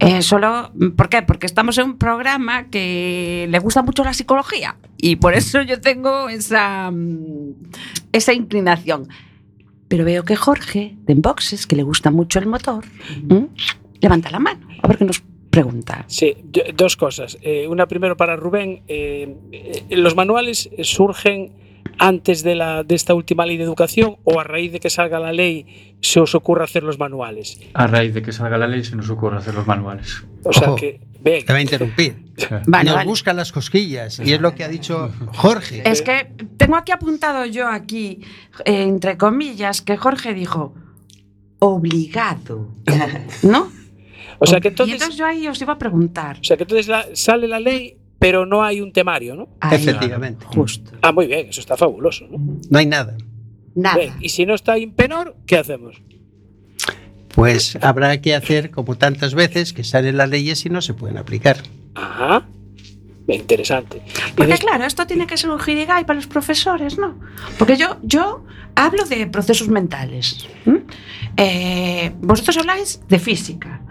A: Eh, solo, ¿por qué? Porque estamos en un programa que le gusta mucho la psicología y por eso yo tengo esa, mm, esa inclinación. Pero veo que Jorge, de Enboxes, que le gusta mucho el motor, levanta la mano. A ver qué nos pregunta.
C: Sí, dos cosas. Eh, una primero para Rubén. eh, eh, ¿Los manuales surgen antes de, la, de esta última ley de educación o a raíz de que salga la ley se os ocurre hacer los manuales?
H: A raíz de que salga la ley se nos ocurre hacer los manuales.
C: O sea
F: Ojo.
C: que, ven,
F: Te va a interrumpir.
A: Vale,
F: Nos
A: vale.
F: buscan las cosquillas y es lo que ha dicho Jorge.
A: Es que tengo aquí apuntado yo aquí, eh, entre comillas, que Jorge dijo obligado, ¿no?
C: o sea que
A: y
C: entonces,
A: entonces yo ahí os iba a preguntar.
C: o sea que entonces la- sale la ley, pero no hay un temario, ¿no?
A: Ahí,
F: Efectivamente.
A: Justo.
C: Ah, muy bien, eso está fabuloso, ¿no?
F: No hay nada.
A: Nada.
C: Bien, y si no está Impenor, ¿qué hacemos?
F: Pues habrá que hacer como tantas veces que salen las leyes y no se pueden aplicar.
C: Ajá. Interesante.
A: Porque claro, esto tiene que ser un jirigay para los profesores, ¿no? Porque yo, yo hablo de procesos mentales. Eh, vosotros habláis de física.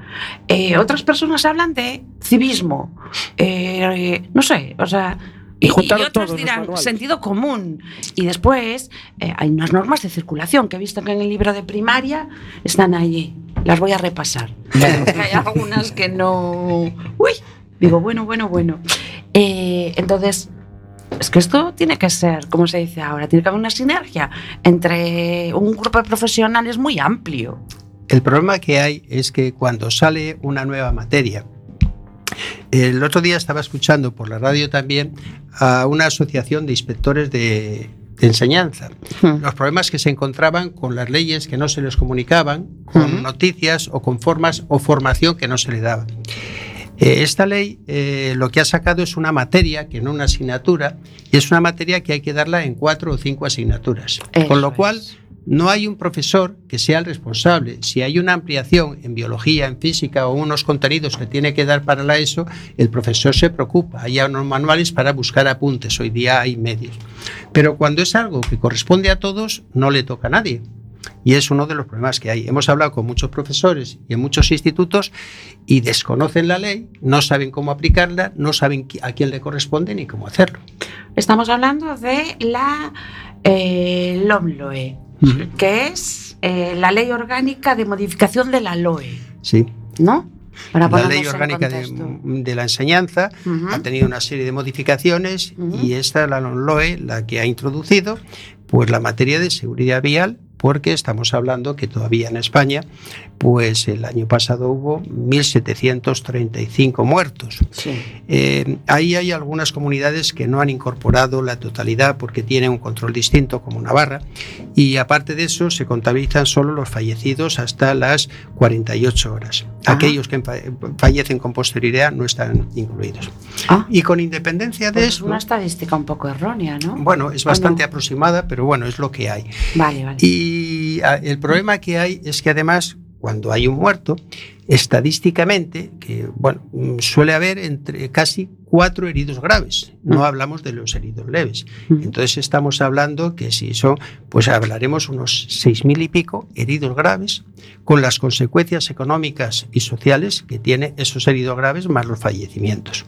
A: Eh, otras personas hablan de civismo. Eh, no sé, o sea...
C: Y
A: Y, otros dirán sentido común. Y después eh, hay unas normas de circulación que he visto que en el libro de primaria están allí. Las voy a repasar. Hay algunas que no. Uy, digo, bueno, bueno, bueno. Eh, entonces, es que esto tiene que ser, como se dice ahora, tiene que haber una sinergia entre un grupo de profesionales muy amplio.
F: El problema que hay es que cuando sale una nueva materia, el otro día estaba escuchando por la radio también a una asociación de inspectores de, de enseñanza. Los problemas que se encontraban con las leyes que no se les comunicaban, con
A: Ujú.
F: noticias o con formas o formación que no se le daba. Eh, Esta ley eh, lo que ha sacado es una materia, que no una asignatura, y es una materia que hay que darla en cuatro o cinco asignaturas.
A: Eso
F: con lo cual,
A: es.
F: No hay un profesor que sea el responsable. Si hay una ampliación en biología, en física o unos contenidos que tiene que dar para la ESO, el profesor se preocupa. Hay unos manuales para buscar apuntes. Hoy día hay medios. Pero cuando es algo que corresponde a todos, no le toca a nadie. Y es uno de los problemas que hay. Hemos hablado con muchos profesores y en muchos institutos y desconocen la ley, no saben cómo aplicarla, no saben a quién le corresponde ni cómo hacerlo.
A: Estamos hablando de la eh, LOMLOE, que es eh, la Ley Orgánica de Modificación de la LOE,
F: Sí.
A: ¿no? Para
F: La ley orgánica de, la enseñanza ha tenido una serie de modificaciones y esta, la LOE, la que ha introducido, pues la materia de seguridad vial, porque estamos hablando que todavía en España, pues el año pasado hubo 1.735 muertos.
A: Sí.
F: Eh, ahí hay algunas comunidades que no han incorporado la totalidad porque tienen un control distinto, como Navarra, y aparte de eso se contabilizan solo los fallecidos hasta las 48 horas.
A: Ajá.
F: Aquellos que fa- fallecen con posterioridad no están incluidos.
A: Ah,
F: Y con independencia de
A: pues es
F: esto,
A: una estadística un poco errónea, ¿no?
F: bueno, es
A: ¿O
F: bastante
A: no?
F: aproximada, pero bueno, es lo que hay.
A: Vale, vale.
F: Y ah, el problema que hay es que además, cuando hay un muerto, estadísticamente, que bueno, mm, suele haber entre casi cuatro heridos graves. No
A: Mm.
F: hablamos de los heridos leves.
A: Mm.
F: Entonces estamos hablando que si son, pues hablaremos unos seis mil y pico heridos graves, con las consecuencias económicas y sociales que tiene esos heridos graves más los fallecimientos.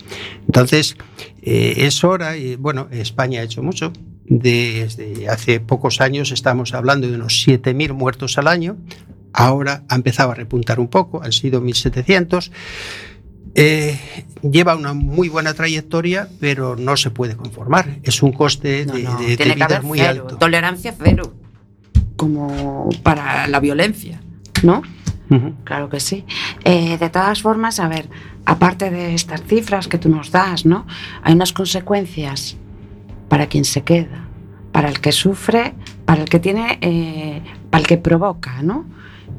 F: Entonces, eh, es hora, y bueno, España ha hecho mucho. Desde hace pocos años estamos hablando de unos 7.000 muertos al año. Ahora ha empezado a repuntar un poco, han sido 1.700. Eh, lleva una muy buena trayectoria, pero no se puede conformar. Es un coste
A: No,
F: de,
A: no,
F: de- de
A: tiene que
F: vida
A: haber
F: muy
A: cero,
F: alto.
A: tolerancia cero, como para la violencia, ¿no? Claro que sí. Eh, de todas formas, a ver, aparte de estas cifras que tú nos das, ¿no? Hay unas consecuencias para quien se queda, para el que sufre, para el que tiene, eh, para el que provoca, ¿no?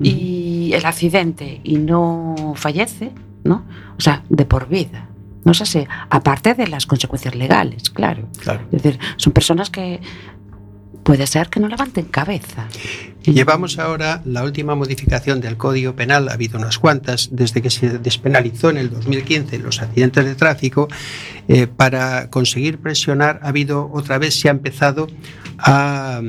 A: Y el accidente y no fallece, ¿no? O sea, de por vida, No sé si, aparte de las consecuencias legales, claro.
F: Claro.
A: Es decir, son personas que puede ser que no levanten cabeza.
F: Llevamos ahora la última modificación del Código Penal, ha habido unas cuantas, desde que se despenalizó en el 2015 los accidentes de tráfico, eh, para conseguir presionar, ha habido otra vez, se ha empezado a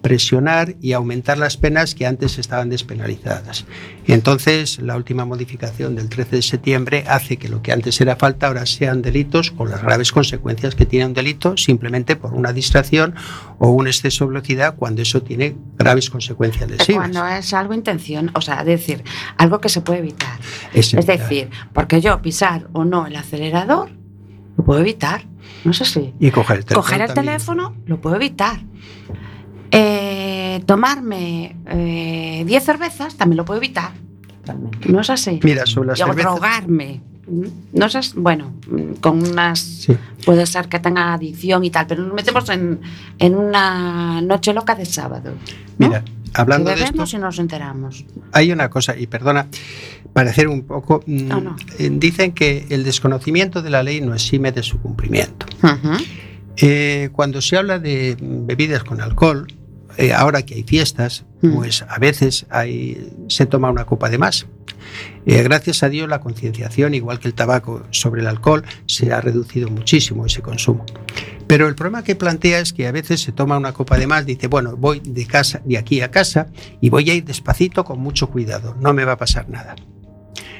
F: presionar y aumentar las penas que antes estaban despenalizadas. Y entonces la última modificación del 13 de septiembre hace que lo que antes era falta ahora sean delitos con las graves consecuencias que tiene un delito simplemente por una distracción o un exceso de velocidad cuando eso tiene graves consecuencias lesivas.
A: Cuando es algo intención, o sea, decir, algo que se puede evitar.
F: Es
A: Es
F: evitar.
A: decir, porque yo pisar o no el acelerador, lo puedo evitar. No sé si.
F: y coger el teléfono.
A: Coger el
F: también.
A: teléfono, lo puedo evitar. Eh, tomarme eh, 10 cervezas, también lo puedo evitar. No es así.
F: Mira, sobre las
A: Y
F: cervezas.
A: drogarme. No sé, bueno, con unas.
F: Sí.
A: Puede ser que tenga adicción y tal, pero nos metemos en, en una noche loca de sábado. ¿no?
F: Mira, hablando
A: que
F: de esto,
A: bebemos y nos enteramos.
F: hay una cosa, y perdona, para hacer un poco. mm,
A: No, no.
F: eh, Dicen que el desconocimiento de la ley no exime de su cumplimiento. Eh, cuando se habla de bebidas con alcohol, eh, ahora que hay fiestas,
A: Mm.
F: pues a veces hay, se toma una copa de más. Eh, gracias a Dios la concienciación, igual que el tabaco sobre el alcohol, se ha reducido muchísimo ese consumo. Pero el problema que plantea es que a veces se toma una copa de más, dice, bueno, voy de casa de aquí a casa y voy a ir despacito con mucho cuidado, no me va a pasar nada.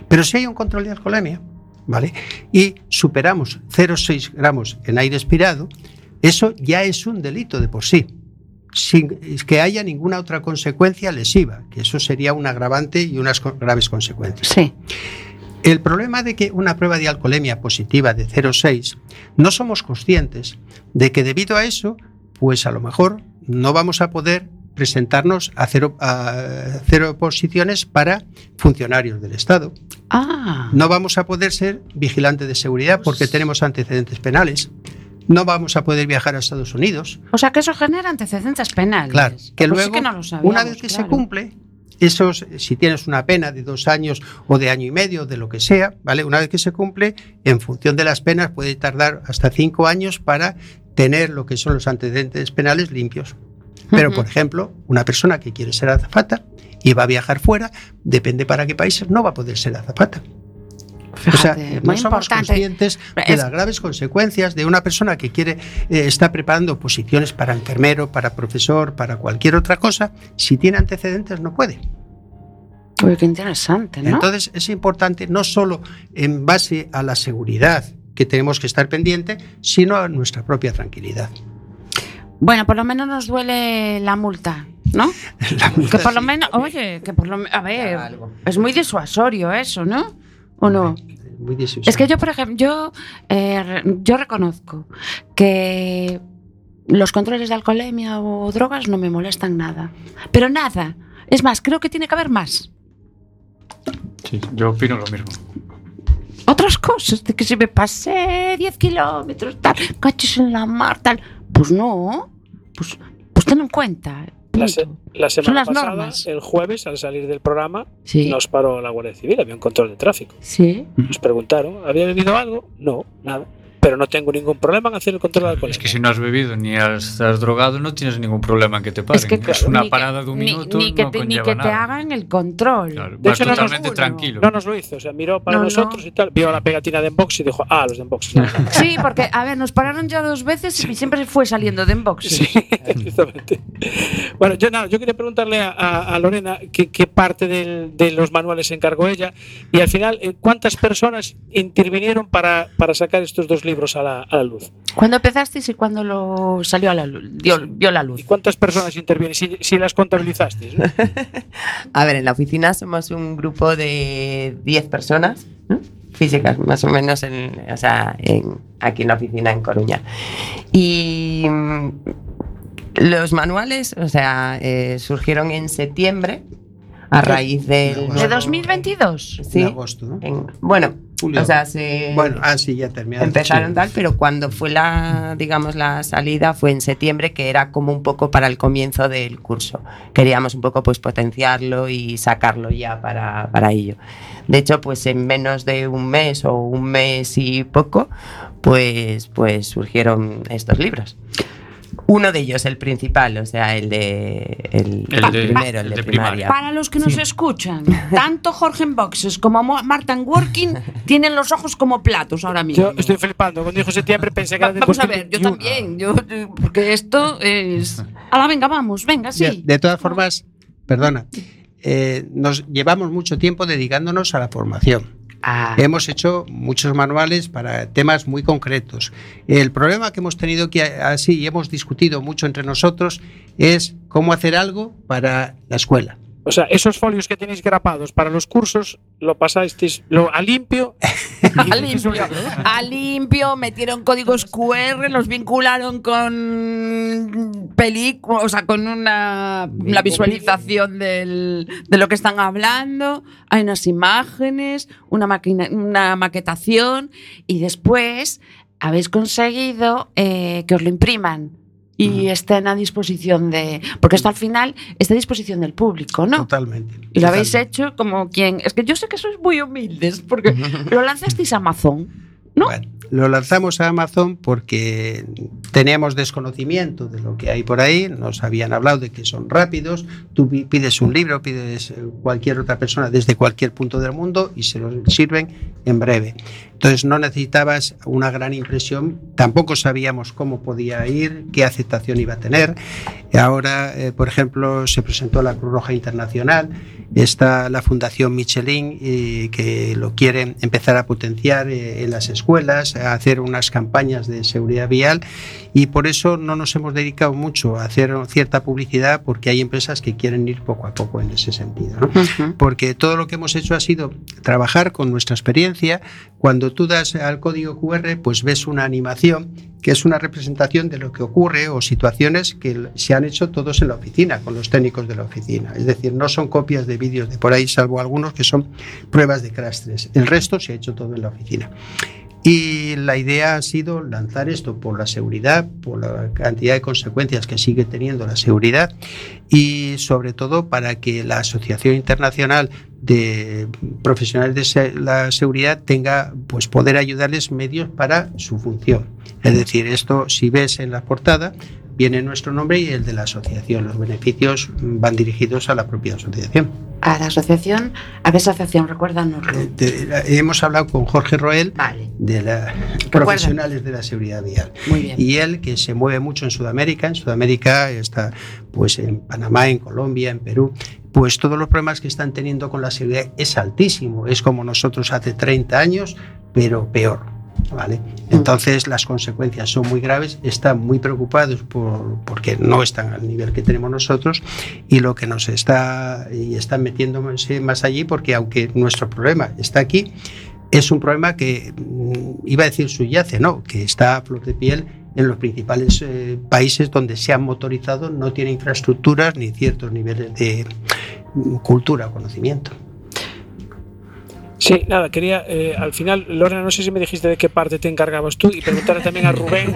F: Pero si hay un control de alcoholemia, ¿vale? Y superamos 0,6 gramos en aire expirado, eso ya es un delito de por sí, sin que haya ninguna otra consecuencia lesiva, que eso sería un agravante y unas graves consecuencias.
A: Sí.
F: El problema de que una prueba de alcoholemia positiva de 0,6 no somos conscientes de que debido a eso, pues a lo mejor no vamos a poder presentarnos a cero, a cero posiciones para funcionarios del Estado.
A: Ah.
F: No vamos a poder ser vigilantes de seguridad porque tenemos antecedentes penales. No vamos a poder viajar a Estados Unidos.
A: O sea que eso genera antecedentes penales.
F: Claro, que
A: Pues sí
F: luego,
A: que no lo sabíamos,
F: una vez que se cumple, esos, si tienes una pena de dos años o de año y medio, de lo que sea, ¿vale? Una vez que se cumple, en función de las penas, puede tardar hasta cinco años para tener lo que son los antecedentes penales limpios. Pero, por ejemplo, una persona que quiere ser azafata y va a viajar fuera, depende para qué países, no va a poder ser azafata. o sea,
A: Fíjate,
F: no somos
A: importante.
F: conscientes de las graves consecuencias de una persona que quiere eh, está preparando posiciones para enfermero, para profesor, para cualquier otra cosa. Si tiene antecedentes, no puede.
A: Uy, qué interesante, ¿no?
F: Entonces, es importante no solo en base a la seguridad que tenemos que estar pendiente, sino a nuestra propia tranquilidad.
A: Bueno, por lo menos nos duele la multa, ¿no?
F: La multa
A: Que por lo menos, oye, que por lo menos, a ver, es muy disuasorio eso, ¿no? ¿O no?
F: Muy disuasorio.
A: Es que yo, por ejemplo, yo, eh, yo reconozco que los controles de alcoholemia o drogas no me molestan nada. Pero nada. Es más, creo que tiene que haber más.
H: Sí, yo opino lo mismo.
A: Otras cosas, de que si me pasé 10 kilómetros, tal, cachos en la mar, tal. Pues no. Pues, pues ten en cuenta.
C: La, se- la semana
A: las
C: pasada,
A: normas.
C: el jueves, al salir del programa,
A: Sí.
C: nos paró la Guardia Civil, había un control de tráfico.
A: Sí.
C: Nos preguntaron, ¿había bebido algo? No, nada. Pero no tengo ningún problema en hacer el control de alcohol.
H: Es que si no has bebido ni has, has drogado, no tienes ningún problema en que te paren.
A: Es que,
H: es una
A: que-
H: parada de un
A: ni-
H: minuto,
A: ni que
H: no
A: te, ni que te hagan el control.
H: Claro,
C: De hecho, no nos-
H: tranquilo.
C: No nos lo hizo, o sea, miró para
A: No,
C: nosotros
A: no.
C: y tal, vio la pegatina de Enbox y dijo, ah, los de Enbox.
A: Sí, porque, a ver, nos pararon ya dos veces y siempre fue saliendo de inbox.
C: Sí, justamente. Bueno, yo nada, yo quería preguntarle a, a- a Lorena qué, qué parte del- de los manuales se encargó ella y al final, eh, ¿cuántas personas intervinieron para, para sacar estos dos libros a la, a la luz?
A: ¿Cuándo empezasteis y cuándo lo salió a la luz? Dio, vio la
C: ¿Y
A: luz.
C: cuántas personas intervienen? Si, si las contabilizasteis. ¿no?
G: A ver, en la oficina somos un grupo de 10 personas ¿no? físicas, más o menos, en, o sea, en- aquí en la oficina en Coruña. Y mm, los manuales, o sea, eh, surgieron en septiembre a raíz del...
A: ¿De 2022?
G: Sí,
F: En agosto, ¿no?
G: en- bueno,
F: julio.
G: O sea, se
F: bueno, ah, sí, ya terminaron.
G: empezaron
F: sí.
G: tal, pero cuando fue la, digamos, la salida fue en septiembre, que era como un poco para el comienzo del curso. Queríamos un poco pues potenciarlo y sacarlo ya para, para ello. De hecho, pues en menos de un mes o un mes y poco, pues, pues surgieron estos libros. Uno de ellos, el principal, o sea, el de el,
H: El de-
G: primero, el,
H: el
G: de,
H: de
G: primaria.
H: primaria.
A: Para los que nos escuchan, tanto Jorge en Boxes como Mo- Marta en Working tienen los ojos como platos ahora mismo.
C: Yo estoy flipando. Cuando dijo septiembre pensé que
A: Va-
C: era del
A: vamos a ver, yo
C: 2021.
A: también, yo, porque esto es... Ahora venga, vamos, venga,
F: De,
A: sí.
F: de todas formas, perdona, eh, nos llevamos mucho tiempo dedicándonos a la formación.
G: Ah,
F: Hemos hecho muchos manuales para temas muy concretos. El problema que hemos tenido que así y hemos discutido mucho entre nosotros es cómo hacer algo para la escuela.
C: O sea, esos folios que tenéis grapados para los cursos, lo pasasteis lo, a limpio.
A: A limpio, a limpio, metieron códigos QR, los vincularon con películas, o sea, con una la visualización del- de lo que están hablando, hay unas imágenes, una, máquina, una maquetación y después habéis conseguido eh, que os lo impriman y estén a disposición de... Porque esto al final está a disposición del público, ¿no?
F: Totalmente.
A: Y lo habéis hecho como quien. Es que yo sé que sois muy humildes, porque lo lanzasteis a Amazon, ¿no?
F: Bueno, lo lanzamos a Amazon porque teníamos desconocimiento de lo que hay por ahí, nos habían hablado de que son rápidos, tú pi- pides un libro, pides eh, cualquier otra persona desde cualquier punto del mundo y se lo sirven en breve. Entonces no necesitabas una gran impresión, tampoco sabíamos cómo podía ir, qué aceptación iba a tener. Ahora, eh, por ejemplo, se presentó la Cruz Roja Internacional, está la Fundación Michelin eh, que lo quiere empezar a potenciar eh, en las escuelas, a hacer unas campañas de seguridad vial y por eso no nos hemos dedicado mucho a hacer cierta publicidad porque hay empresas que quieren ir poco a poco en ese sentido. ¿no?
A: Ujú.
F: porque todo lo que hemos hecho ha sido trabajar con nuestra experiencia. Cuando tú das al código QR, pues ves una animación que es una representación de lo que ocurre o situaciones que se han hecho todos en la oficina, con los técnicos de la oficina. Es decir, no son copias de vídeos de por ahí, salvo algunos que son pruebas de crash test. El resto se ha hecho todo en la oficina. Y la idea ha sido lanzar esto por la seguridad, por la cantidad de consecuencias que sigue teniendo la seguridad y sobre todo para que la Asociación Internacional de Profesionales de la Seguridad tenga pues poder ayudarles medios para su función. Es decir, esto si ves en la portada viene nuestro nombre y el de la asociación. Los beneficios van dirigidos a la propia asociación.
A: A la asociación, ¿a qué asociación? Recuérdanos.
F: Eh, hemos hablado con Jorge Roel
A: Vale,
F: de la profesionales de la seguridad vial.
A: muy bien.
F: Y él, que se mueve mucho en Sudamérica, en Sudamérica está pues en Panamá, en Colombia, en Perú, pues todos los problemas que están teniendo con la seguridad es altísimo, es como nosotros hace 30 años, pero peor. ¿Vale? Entonces las consecuencias son muy graves, están muy preocupados por, porque no están al nivel que tenemos nosotros y lo que nos está y están metiéndose más allí porque aunque nuestro problema está aquí, es un problema que mm, iba a decir subyace, no, que está a flor de piel en los principales eh, países donde se han motorizado, no tiene infraestructuras ni ciertos niveles de mm, cultura o conocimiento.
C: Sí, nada, quería, eh, al final, Lorena, no sé si me dijiste de qué parte te encargabas tú y preguntarle también a Rubén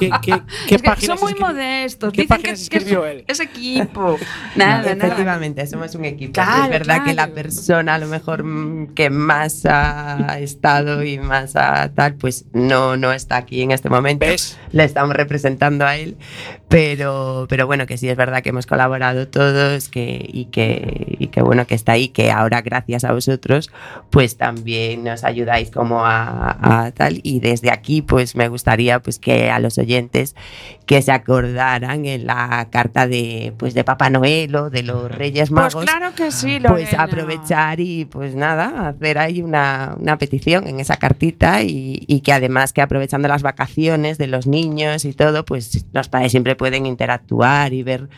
C: qué, qué, qué
A: Es que
C: páginas
A: son muy
C: escribió-
A: modestos.
C: ¿Qué
A: Dicen que,
C: escribió
A: es,
C: él?
A: es equipo. Nada, nada.
G: Efectivamente, somos un equipo.
A: Claro,
G: es verdad que la
A: claro.
G: persona a lo mejor mm, que más ha estado y más ha tal, pues no, no está aquí en este momento.
C: ¿Ves?
G: Le estamos representando a él, pero, pero bueno, que sí es verdad que hemos colaborado todos que, y, que, y que bueno que está ahí, que ahora gracias a vosotros, pues también nos ayudáis como a, a tal. Y desde aquí, pues me gustaría pues que a los oyentes que se acordaran en la carta de pues de Papá Noel o de los Reyes Magos.
A: Pues claro que sí,
G: Pues
A: Lorena.
G: aprovechar y pues nada, hacer ahí una, una petición en esa cartita y, y que además que aprovechando las vacaciones de los niños y todo, pues los padres siempre pueden interactuar y ver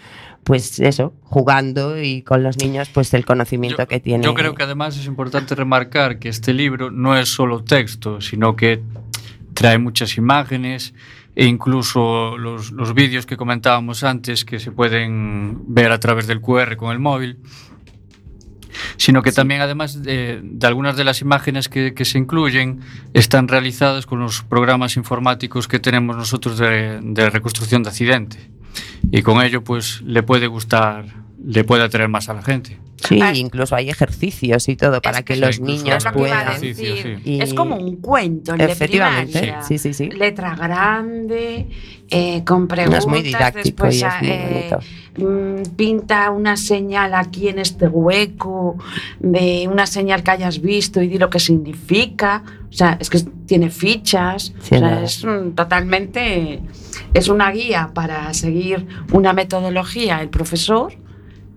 G: pues eso, jugando y con los niños pues el conocimiento
H: Yo-
G: que tiene.
H: Yo creo que además es importante remarcar que este libro no es solo texto, sino que trae muchas imágenes e incluso los, los vídeos que comentábamos antes que se pueden ver a través del QR con el móvil. sino que también además de, de algunas de las imágenes que, que se incluyen están realizadas con los programas informáticos que tenemos nosotros de, de reconstrucción de accidente. Y con ello pues le puede gustar, le puede atraer más a la gente.
G: Sí,
A: Ah.
G: incluso hay ejercicios y todo para que,
H: que
G: los niños
A: lo
G: puedan.
A: Decir.
G: sí.
A: Es como un cuento, el de
G: Efectivamente,
A: primaria.
G: sí, sí, sí.
A: Letra grande, eh, con preguntas.
G: es muy didáctico
A: después,
G: y es muy
A: eh,
G: bonito.
A: mm, pinta una señal aquí en este hueco, de una señal que hayas visto y di lo que significa. O sea, es que tiene fichas.
G: Sí,
A: o sea, es mm, totalmente. Es una guía para seguir una metodología el profesor,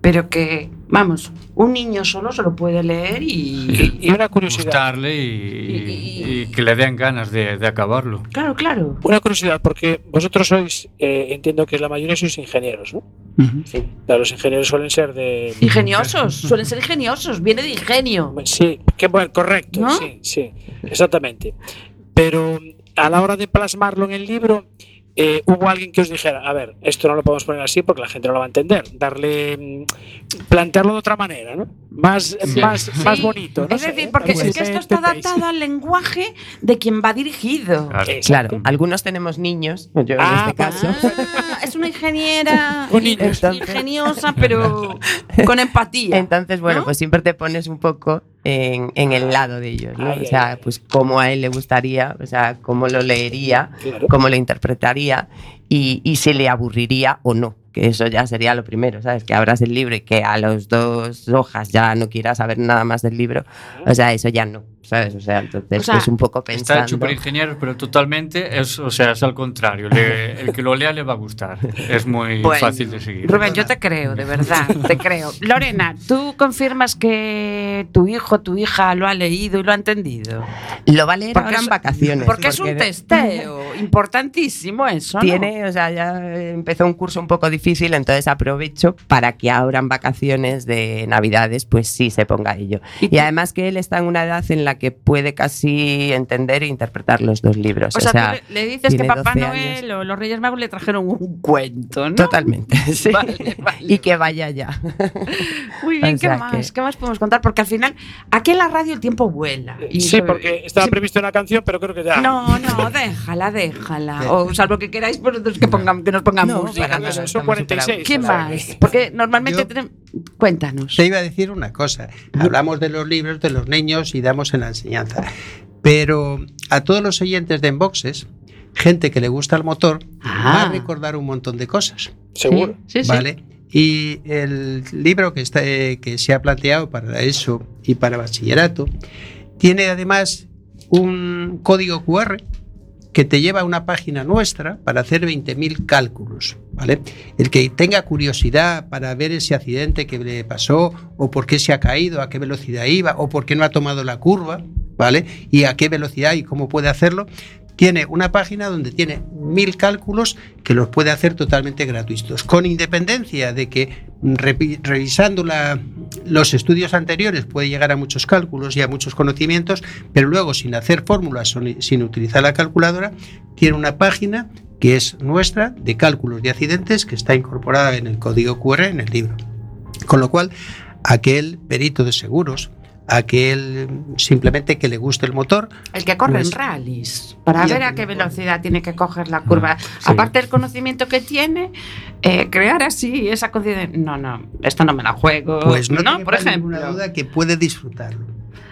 A: pero que, vamos, un niño solo se lo puede leer y.
C: Y una curiosidad.
H: Gustarle y,
A: Y-
H: y que le den ganas de, de acabarlo.
A: Claro, claro.
C: Una curiosidad, porque vosotros sois, eh, entiendo que la mayoría sois ingenieros, ¿no? Claro, los ingenieros suelen ser de...
A: Ingeniosos, suelen ser ingeniosos, viene de ingenio.
C: Sí, que bueno, correcto,
A: ¿No?
C: sí, sí, exactamente. Pero a la hora de plasmarlo en el libro, eh, hubo alguien que os dijera, a ver, esto no lo podemos poner así porque la gente no lo va a entender, darle, mm, plantearlo de otra manera, ¿no? Más,
H: Sí.
C: más, más bonito, ¿no?
A: Es
C: sé,
A: decir, porque es que esto está adaptado al lenguaje de quien va dirigido.
H: Claro.
G: Algunos tenemos niños, yo en
C: Ah,
G: este caso.
A: Ah, es una ingeniera ingeniosa, pero con empatía.
G: Entonces, bueno,
A: ¿No?
G: pues siempre te pones un poco en, en el lado de ellos, ¿no?
C: Ay,
G: o sea, pues cómo a él le gustaría, o sea, cómo lo leería,
C: Claro.
G: cómo lo interpretaría y, y si le aburriría o no. Que eso ya sería lo primero, ¿sabes? Que abras el libro y que a las dos hojas ya no quieras saber nada más del libro. O sea, eso ya no, ¿sabes? O sea, entonces
A: O sea,
G: pues un poco
H: Está
G: pensando.
H: hecho por ingenieros, pero totalmente es, o sea, es al contrario. Le- el que lo lea le va a gustar. Es muy
A: Bueno,
H: fácil de seguir.
A: Rubén, yo te creo, de verdad, te creo. Lorena, ¿tú confirmas que tu hijo, tu hija lo ha leído y lo ha entendido?
G: Lo va a leer
A: Porque
G: ahora
A: es-
G: en vacaciones.
A: Porque es un testeo importantísimo eso, ¿no?
G: Tiene, o sea, ya empezó un curso un poco difícil, entonces aprovecho para que ahora en vacaciones de Navidades, pues sí se ponga ello.
A: ¿Y
G: Y, además que él está en una edad en la que puede casi entender e interpretar los dos libros.
A: O sea, tú le, le dices que Papá
G: 12
A: Noel o los Reyes Magos le trajeron un cuento, ¿no?
G: Totalmente, sí.
A: Vale, vale.
G: Y que vaya ya.
A: Muy bien,
G: O
A: ¿qué más?
G: que-
A: ¿Qué más podemos contar? Porque al final, aquí en la radio el tiempo vuela. Y
C: Sí, porque estaba
A: sí,
C: previsto una canción, pero creo que ya...
A: No, no, déjala, déjala. O salvo que queráis, pues entonces que, pongan, que nos pongan
G: No,
A: música.
C: Son
G: estamos
C: 46.
A: ¿Quién
C: o sea,
A: más? Porque normalmente
F: Yo-
A: tenemos... Cuéntanos.
F: Te iba a decir una cosa. Hablamos de los libros de los niños y damos en la enseñanza. Pero a todos los oyentes de Enboxes, gente que le gusta el motor, va
A: Ah.
F: a recordar un montón de cosas.
C: Seguro.
A: Sí, sí.
F: ¿Vale? Y el libro que, está, eh, que se ha planteado para eso y para bachillerato tiene además un código QR que te lleva a una página nuestra para hacer 20.000 cálculos. ¿vale? El que tenga curiosidad para ver ese accidente que le pasó o por qué se ha caído, a qué velocidad iba o por qué no ha tomado la curva, ¿vale? Y a qué velocidad y cómo puede hacerlo, tiene una página donde tiene mil cálculos que los puede hacer totalmente gratuitos, con independencia de que repi- revisando la- los estudios anteriores puede llegar a muchos cálculos y a muchos conocimientos, pero luego sin hacer fórmulas sin utilizar la calculadora, tiene una página que es nuestra de cálculos de accidentes que está incorporada en el código QR en el libro. Con lo cual, aquel perito de seguros, aquel simplemente que le guste el motor,
A: El que corre en
F: Pues-
A: rallies, para ver a qué velocidad tiene que coger la curva.
H: sí.
A: Aparte del conocimiento que tiene, eh, crear así esa conciencia. No, no, esto no me la juego.
F: pues no,
A: por
F: quepa ninguna
A: ejemplo.
F: duda que puede disfrutarlo.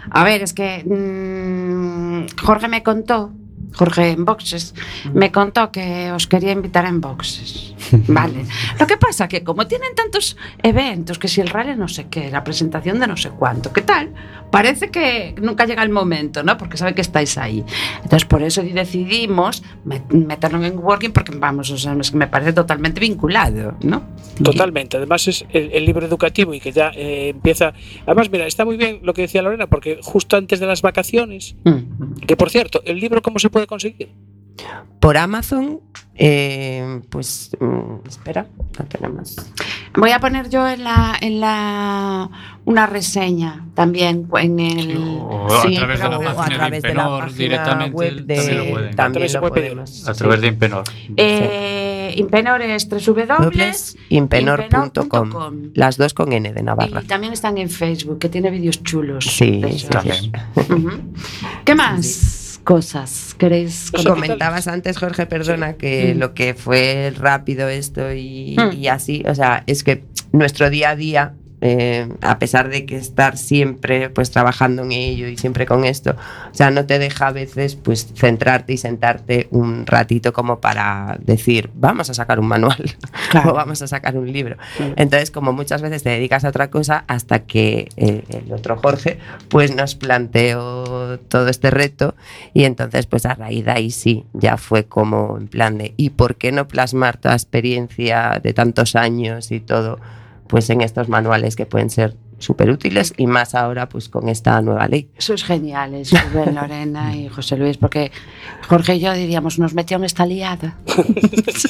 A: A ver, es que mm, Jorge me contó, Jorge en boxes, me contó que os quería invitar en boxes. Vale. Lo que pasa que como tienen tantos eventos, que si el rally no sé qué, la presentación de no sé cuánto, ¿qué tal? Parece que nunca llega el momento, ¿no? Porque sabe que estáis ahí. Entonces por eso decidimos met- meterlo en working porque vamos, o sea, es que me parece totalmente vinculado, ¿no?
C: Totalmente. Además es el, el libro educativo y que ya eh, empieza. Además, mira, está muy bien lo que decía Lorena, porque justo antes de las vacaciones,
A: Mm.
C: que por cierto, el libro cómo se puede conseguir.
G: Por Amazon, eh, pues mm, espera, no tenemos.
A: Voy a poner yo en la, en la una reseña también en el
H: O a
G: Sí,
H: través de la
G: a
H: página de
G: través de la página
H: directamente
G: web de-
H: también lo pueden.
G: también lo podemos.
H: A través de Impenor.
A: Eh, Impenor es
G: dobles impenor.com. Las dos con N de Navarra.
A: Y también están en Facebook, que tiene vídeos chulos.
G: Sí,
H: también.
A: ¿Qué más cosas queréis
C: Pues?
G: Comentabas antes, Jorge, perdona, que
A: Mm.
G: lo que fue rápido esto y,
A: Mm.
G: y así, o sea, es que nuestro día a día, eh, a pesar de que estar siempre pues trabajando en ello y siempre con esto, o sea, no te deja a veces pues centrarte y sentarte un ratito como para decir, vamos a sacar un manual
A: Claro.
G: o vamos a sacar un libro. Entonces, como muchas veces te dedicas a otra cosa hasta que eh, el otro Jorge pues nos planteó todo este reto y entonces pues a raíz de ahí sí, ya fue como en plan de ¿y por qué no plasmar toda experiencia de tantos años y todo pues en estos manuales que pueden ser súper útiles y más ahora pues con esta nueva ley?
A: Sois geniales, Rubén, Lorena y José Luis, porque Jorge y yo diríamos, nos metió en esta liada.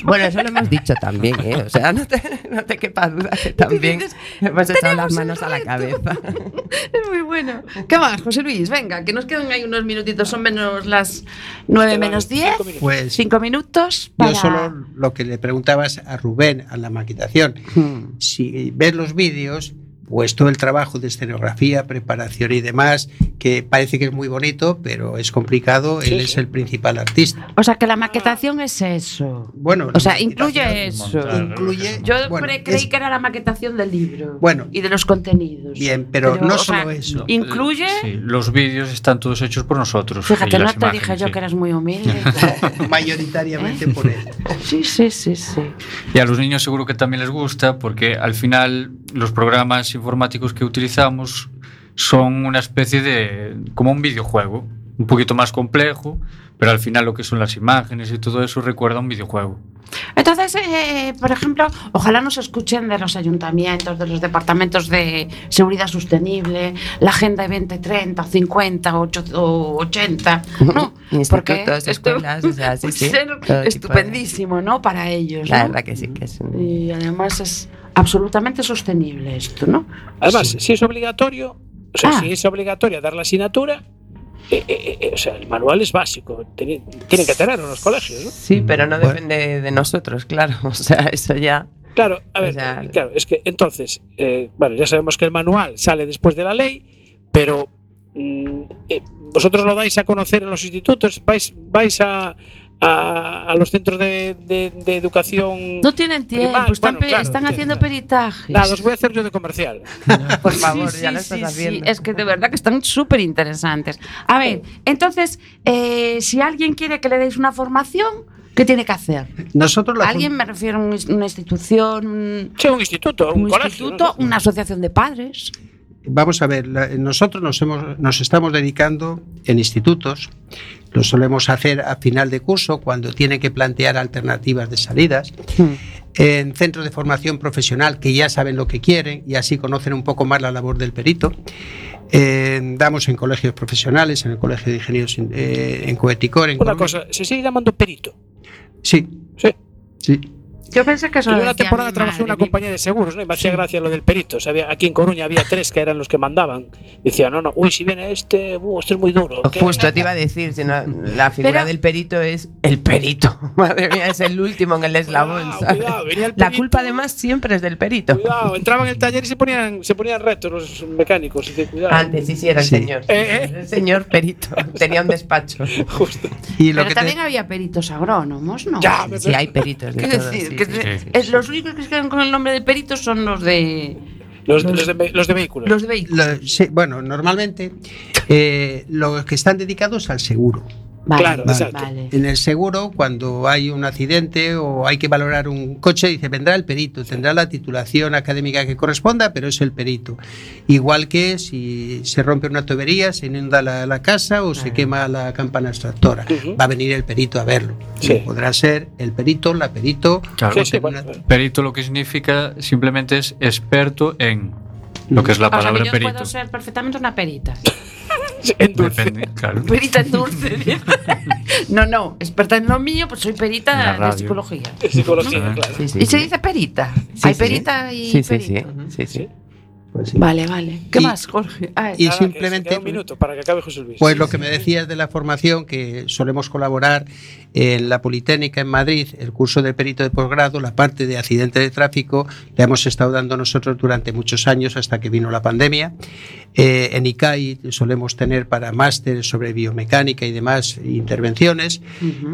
G: Bueno, eso lo hemos dicho también, ¿eh? O sea, no te, no te quepa duda que también hemos echado las manos a la cabeza.
A: Es muy bueno. ¿Qué más, José Luis? Venga, que nos quedan ahí unos minutitos, son menos las 9
C: Quedan
A: menos 10.
C: cinco minutos.
F: Pues
A: Cinco minutos para...
F: yo solo lo que le preguntabas a Rubén, a la maquetación,
G: Hmm.
F: si ves los vídeos, pues todo el trabajo de escenografía, preparación y demás, que parece que es muy bonito, pero es complicado,
C: Sí,
F: él es el principal artista.
A: O sea, que la maquetación es eso.
F: Bueno,
A: O sea, incluye eso.
F: Incluye,
A: Yo
F: bueno,
A: creí
F: es-
A: que era la maquetación del libro.
F: Bueno.
A: Y de los contenidos.
F: Bien, pero no
A: o
F: solo
A: sea,
F: eso.
A: Incluye...
H: Sí, los vídeos están todos hechos por nosotros.
A: Fíjate, no te dije
H: imágenes,
A: yo
H: sí.
A: que eras muy humilde.
F: mayoritariamente por él.
A: sí, sí, sí, sí.
H: Y a los niños seguro que también les gusta porque al final los programas informáticos que utilizamos son una especie de como un videojuego, un poquito más complejo, pero al final lo que son las imágenes y todo eso recuerda a un videojuego.
A: Entonces, eh, por ejemplo, ojalá nos escuchen de los ayuntamientos, de los departamentos de seguridad sostenible, la Agenda 2030, 50, 8, o 80, ¿no? Porque
G: Institutos, escuelas, o sea, sí,
A: puede
G: sí. tipo de-
A: estupendísimo, ¿no? Para ellos.
G: La
A: ¿no?
G: verdad que sí, que es un...
A: Y además es absolutamente sostenible esto, ¿no?
C: Además, si es obligatorio, o sea,
A: Ah.
C: si es obligatorio dar la asignatura, eh, eh, eh, o sea, el manual es básico, tiene- tienen que tenerlo en los colegios, ¿no?
G: Sí, pero no
F: Bueno.
G: depende de nosotros, claro. O sea, eso ya...
C: Claro, a
G: O
C: ver,
G: sea,
C: claro, es que entonces, eh, bueno, ya sabemos que el manual sale después de la ley, pero mm, eh, vosotros lo dais a conocer en los institutos, vais, vais a, a, a los centros de, de- de educación.
A: No tienen tiempo, están,
C: bueno,
A: pe-
C: claro,
A: están
C: sí,
A: haciendo
C: claro.
A: peritajes.
C: Nada, os voy a hacer yo de comercial.
G: Por favor,
A: Sí,
G: ya
A: sí,
G: lo estás
A: sí,
G: haciendo.
A: sí, Es que de verdad que están súper interesantes. A ver, entonces, eh, si alguien quiere que le deis una formación, ¿qué tiene que hacer?
F: Nosotros la
A: Alguien me refiero a un- una institución, un,
C: Sí, un instituto, un,
A: un
C: colegio.
A: instituto,
C: ¿no?
A: una asociación de padres.
F: Vamos a ver, nosotros nos, hemos, nos estamos dedicando en institutos, lo solemos hacer a final de curso cuando tienen que plantear alternativas de salidas, en centros de formación profesional que ya saben lo que quieren y así conocen un poco más la labor del perito. Eh, damos en colegios profesionales, en el Colegio de Ingenieros eh, en Coeticor. En
C: Una cosa, se sigue llamando perito.
F: Sí,
C: Sí.
F: sí.
A: Yo pensé que eso
C: Yo
A: lo
C: una
A: decía
C: temporada trabajé en una compañía de seguros, ¿no? Y me hacía gracia lo del perito. O sea, había- aquí en Coruña había tres que eran los que mandaban. Decían, no, no, uy, si viene este, uh, este es muy duro. ¿qué?
G: Justo te iba a decir, si no, la figura
A: Pero-
G: del perito es el perito. Madre mía, es el último en el eslabón.
C: Cuidado, cuidado, venía el
G: La
C: perito.
G: culpa además siempre es del perito.
C: Cuidado, entraban en el taller y se ponían, se ponían retos los mecánicos. De, cuidado.
G: Antes sí, sí, era el
F: Sí.
G: señor.
C: Eh, eh.
G: El señor perito. Tenía un despacho.
C: Justo.
F: Y lo
A: Pero
F: que te-
A: también había peritos agrónomos, ¿no?
C: Ya,
G: Sí, hay peritos de
A: Quiero
G: todo,
A: decir,
G: sí,
A: que
G: sí,
A: se-
H: sí, sí.
A: es- los únicos que se quedan con el nombre de peritos son los de
C: Los, los de, los de vehículos.
A: los de vehículos.
F: bueno, normalmente eh, los que están dedicados al seguro.
A: Vale,
C: Claro,
A: vale,
C: exacto.
A: vale.
F: En el seguro, cuando hay un accidente o hay que valorar un coche, dice, vendrá el perito, tendrá la titulación académica que corresponda, pero es el perito. Igual que si se rompe una tubería, se inunda la, la casa o se quema la campana extractora.
C: Ujú.
F: Va a venir el perito a verlo.
C: Sí.
F: Podrá ser el perito, la perito.
H: Claro.
C: Sí, sí, bueno.
H: Perito lo que significa simplemente es experto en lo que es la
A: O sea, que
H: palabra
A: yo
H: perito.
A: puedo ser perfectamente una perita.
C: En dulce.
H: Depende, claro.
A: Perita en dulce. no, no, experta en lo mío, pues soy perita de psicología.
C: En psicología,
H: ¿No?
C: claro.
G: Sí, sí,
A: Y se dice perita.
G: Sí,
A: Hay
G: sí.
A: perita y
G: Sí, sí, sí.
A: perito.
G: sí, sí.
F: Pues sí.
A: Vale, vale. ¿Qué
F: Y-
A: más, Jorge? Ah,
F: y
C: Nada, que
F: simplemente-
C: queda un minuto para que acabe José Luis.
F: Pues lo que me decías de la formación, que solemos colaborar en la Politécnica en Madrid, el curso de perito de posgrado, la parte de accidente de tráfico, la hemos estado dando nosotros durante muchos años hasta que vino la pandemia. Eh, en ICAI solemos tener para másteres sobre biomecánica y demás intervenciones,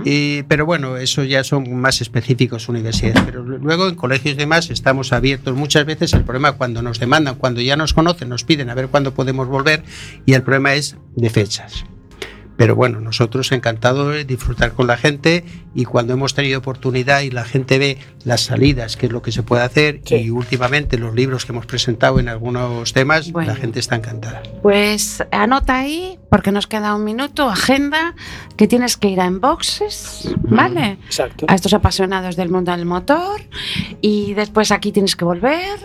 F: y- pero bueno, eso ya son más específicos universidades. Pero luego en colegios y demás estamos abiertos. Muchas veces el problema cuando nos demandan, cuando ya nos conocen, nos piden a ver cuándo podemos volver y el problema es de fechas. Pero bueno, nosotros encantados de disfrutar con la gente y cuando hemos tenido oportunidad y la gente ve las salidas, qué es lo que se puede hacer
C: Sí.
F: y últimamente los libros que hemos presentado en algunos temas,
A: Bueno.
F: la gente está encantada.
A: Pues anota ahí, porque nos queda un minuto, agenda, que tienes que ir a Enboxes, ¿vale?
C: Exacto.
A: A estos apasionados del mundo del motor. Y después aquí tienes que volver.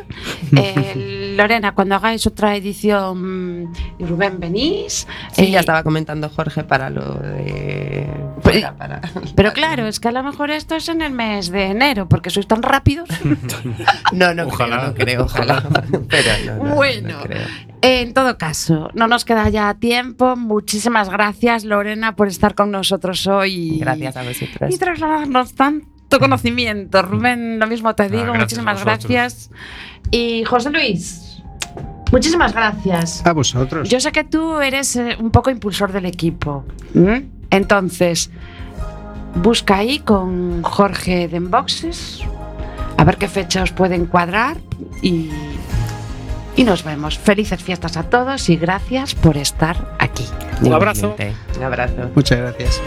A: Eh, Lorena, cuando hagáis otra edición, y Rubén venís.
G: Sí,
A: Eh,
G: ya estaba comentando Jorge para lo de. Para- para-
A: Pero claro, es que a lo mejor esto es en el mes de enero, porque sois tan rápidos.
G: No, no
H: Ojalá,
G: creo, no creo, ojalá. Pero no, no,
A: Bueno.
G: no creo.
A: En todo caso, no nos queda ya tiempo. Muchísimas gracias, Lorena, por estar con nosotros hoy.
G: Gracias a vosotros.
A: Y trasladarnos tanto conocimiento. Rubén, lo mismo te digo.
H: gracias
A: muchísimas gracias. Y José Luis, muchísimas gracias.
F: A vosotros.
A: Yo sé que tú eres eh, un poco impulsor del equipo. ¿m? Entonces, busca ahí con Jorge de Enboxes, a ver qué fecha os pueden cuadrar y, y nos vemos. Felices fiestas a todos y gracias por estar aquí.
C: Un abrazo.
G: Un abrazo.
F: Muchas gracias.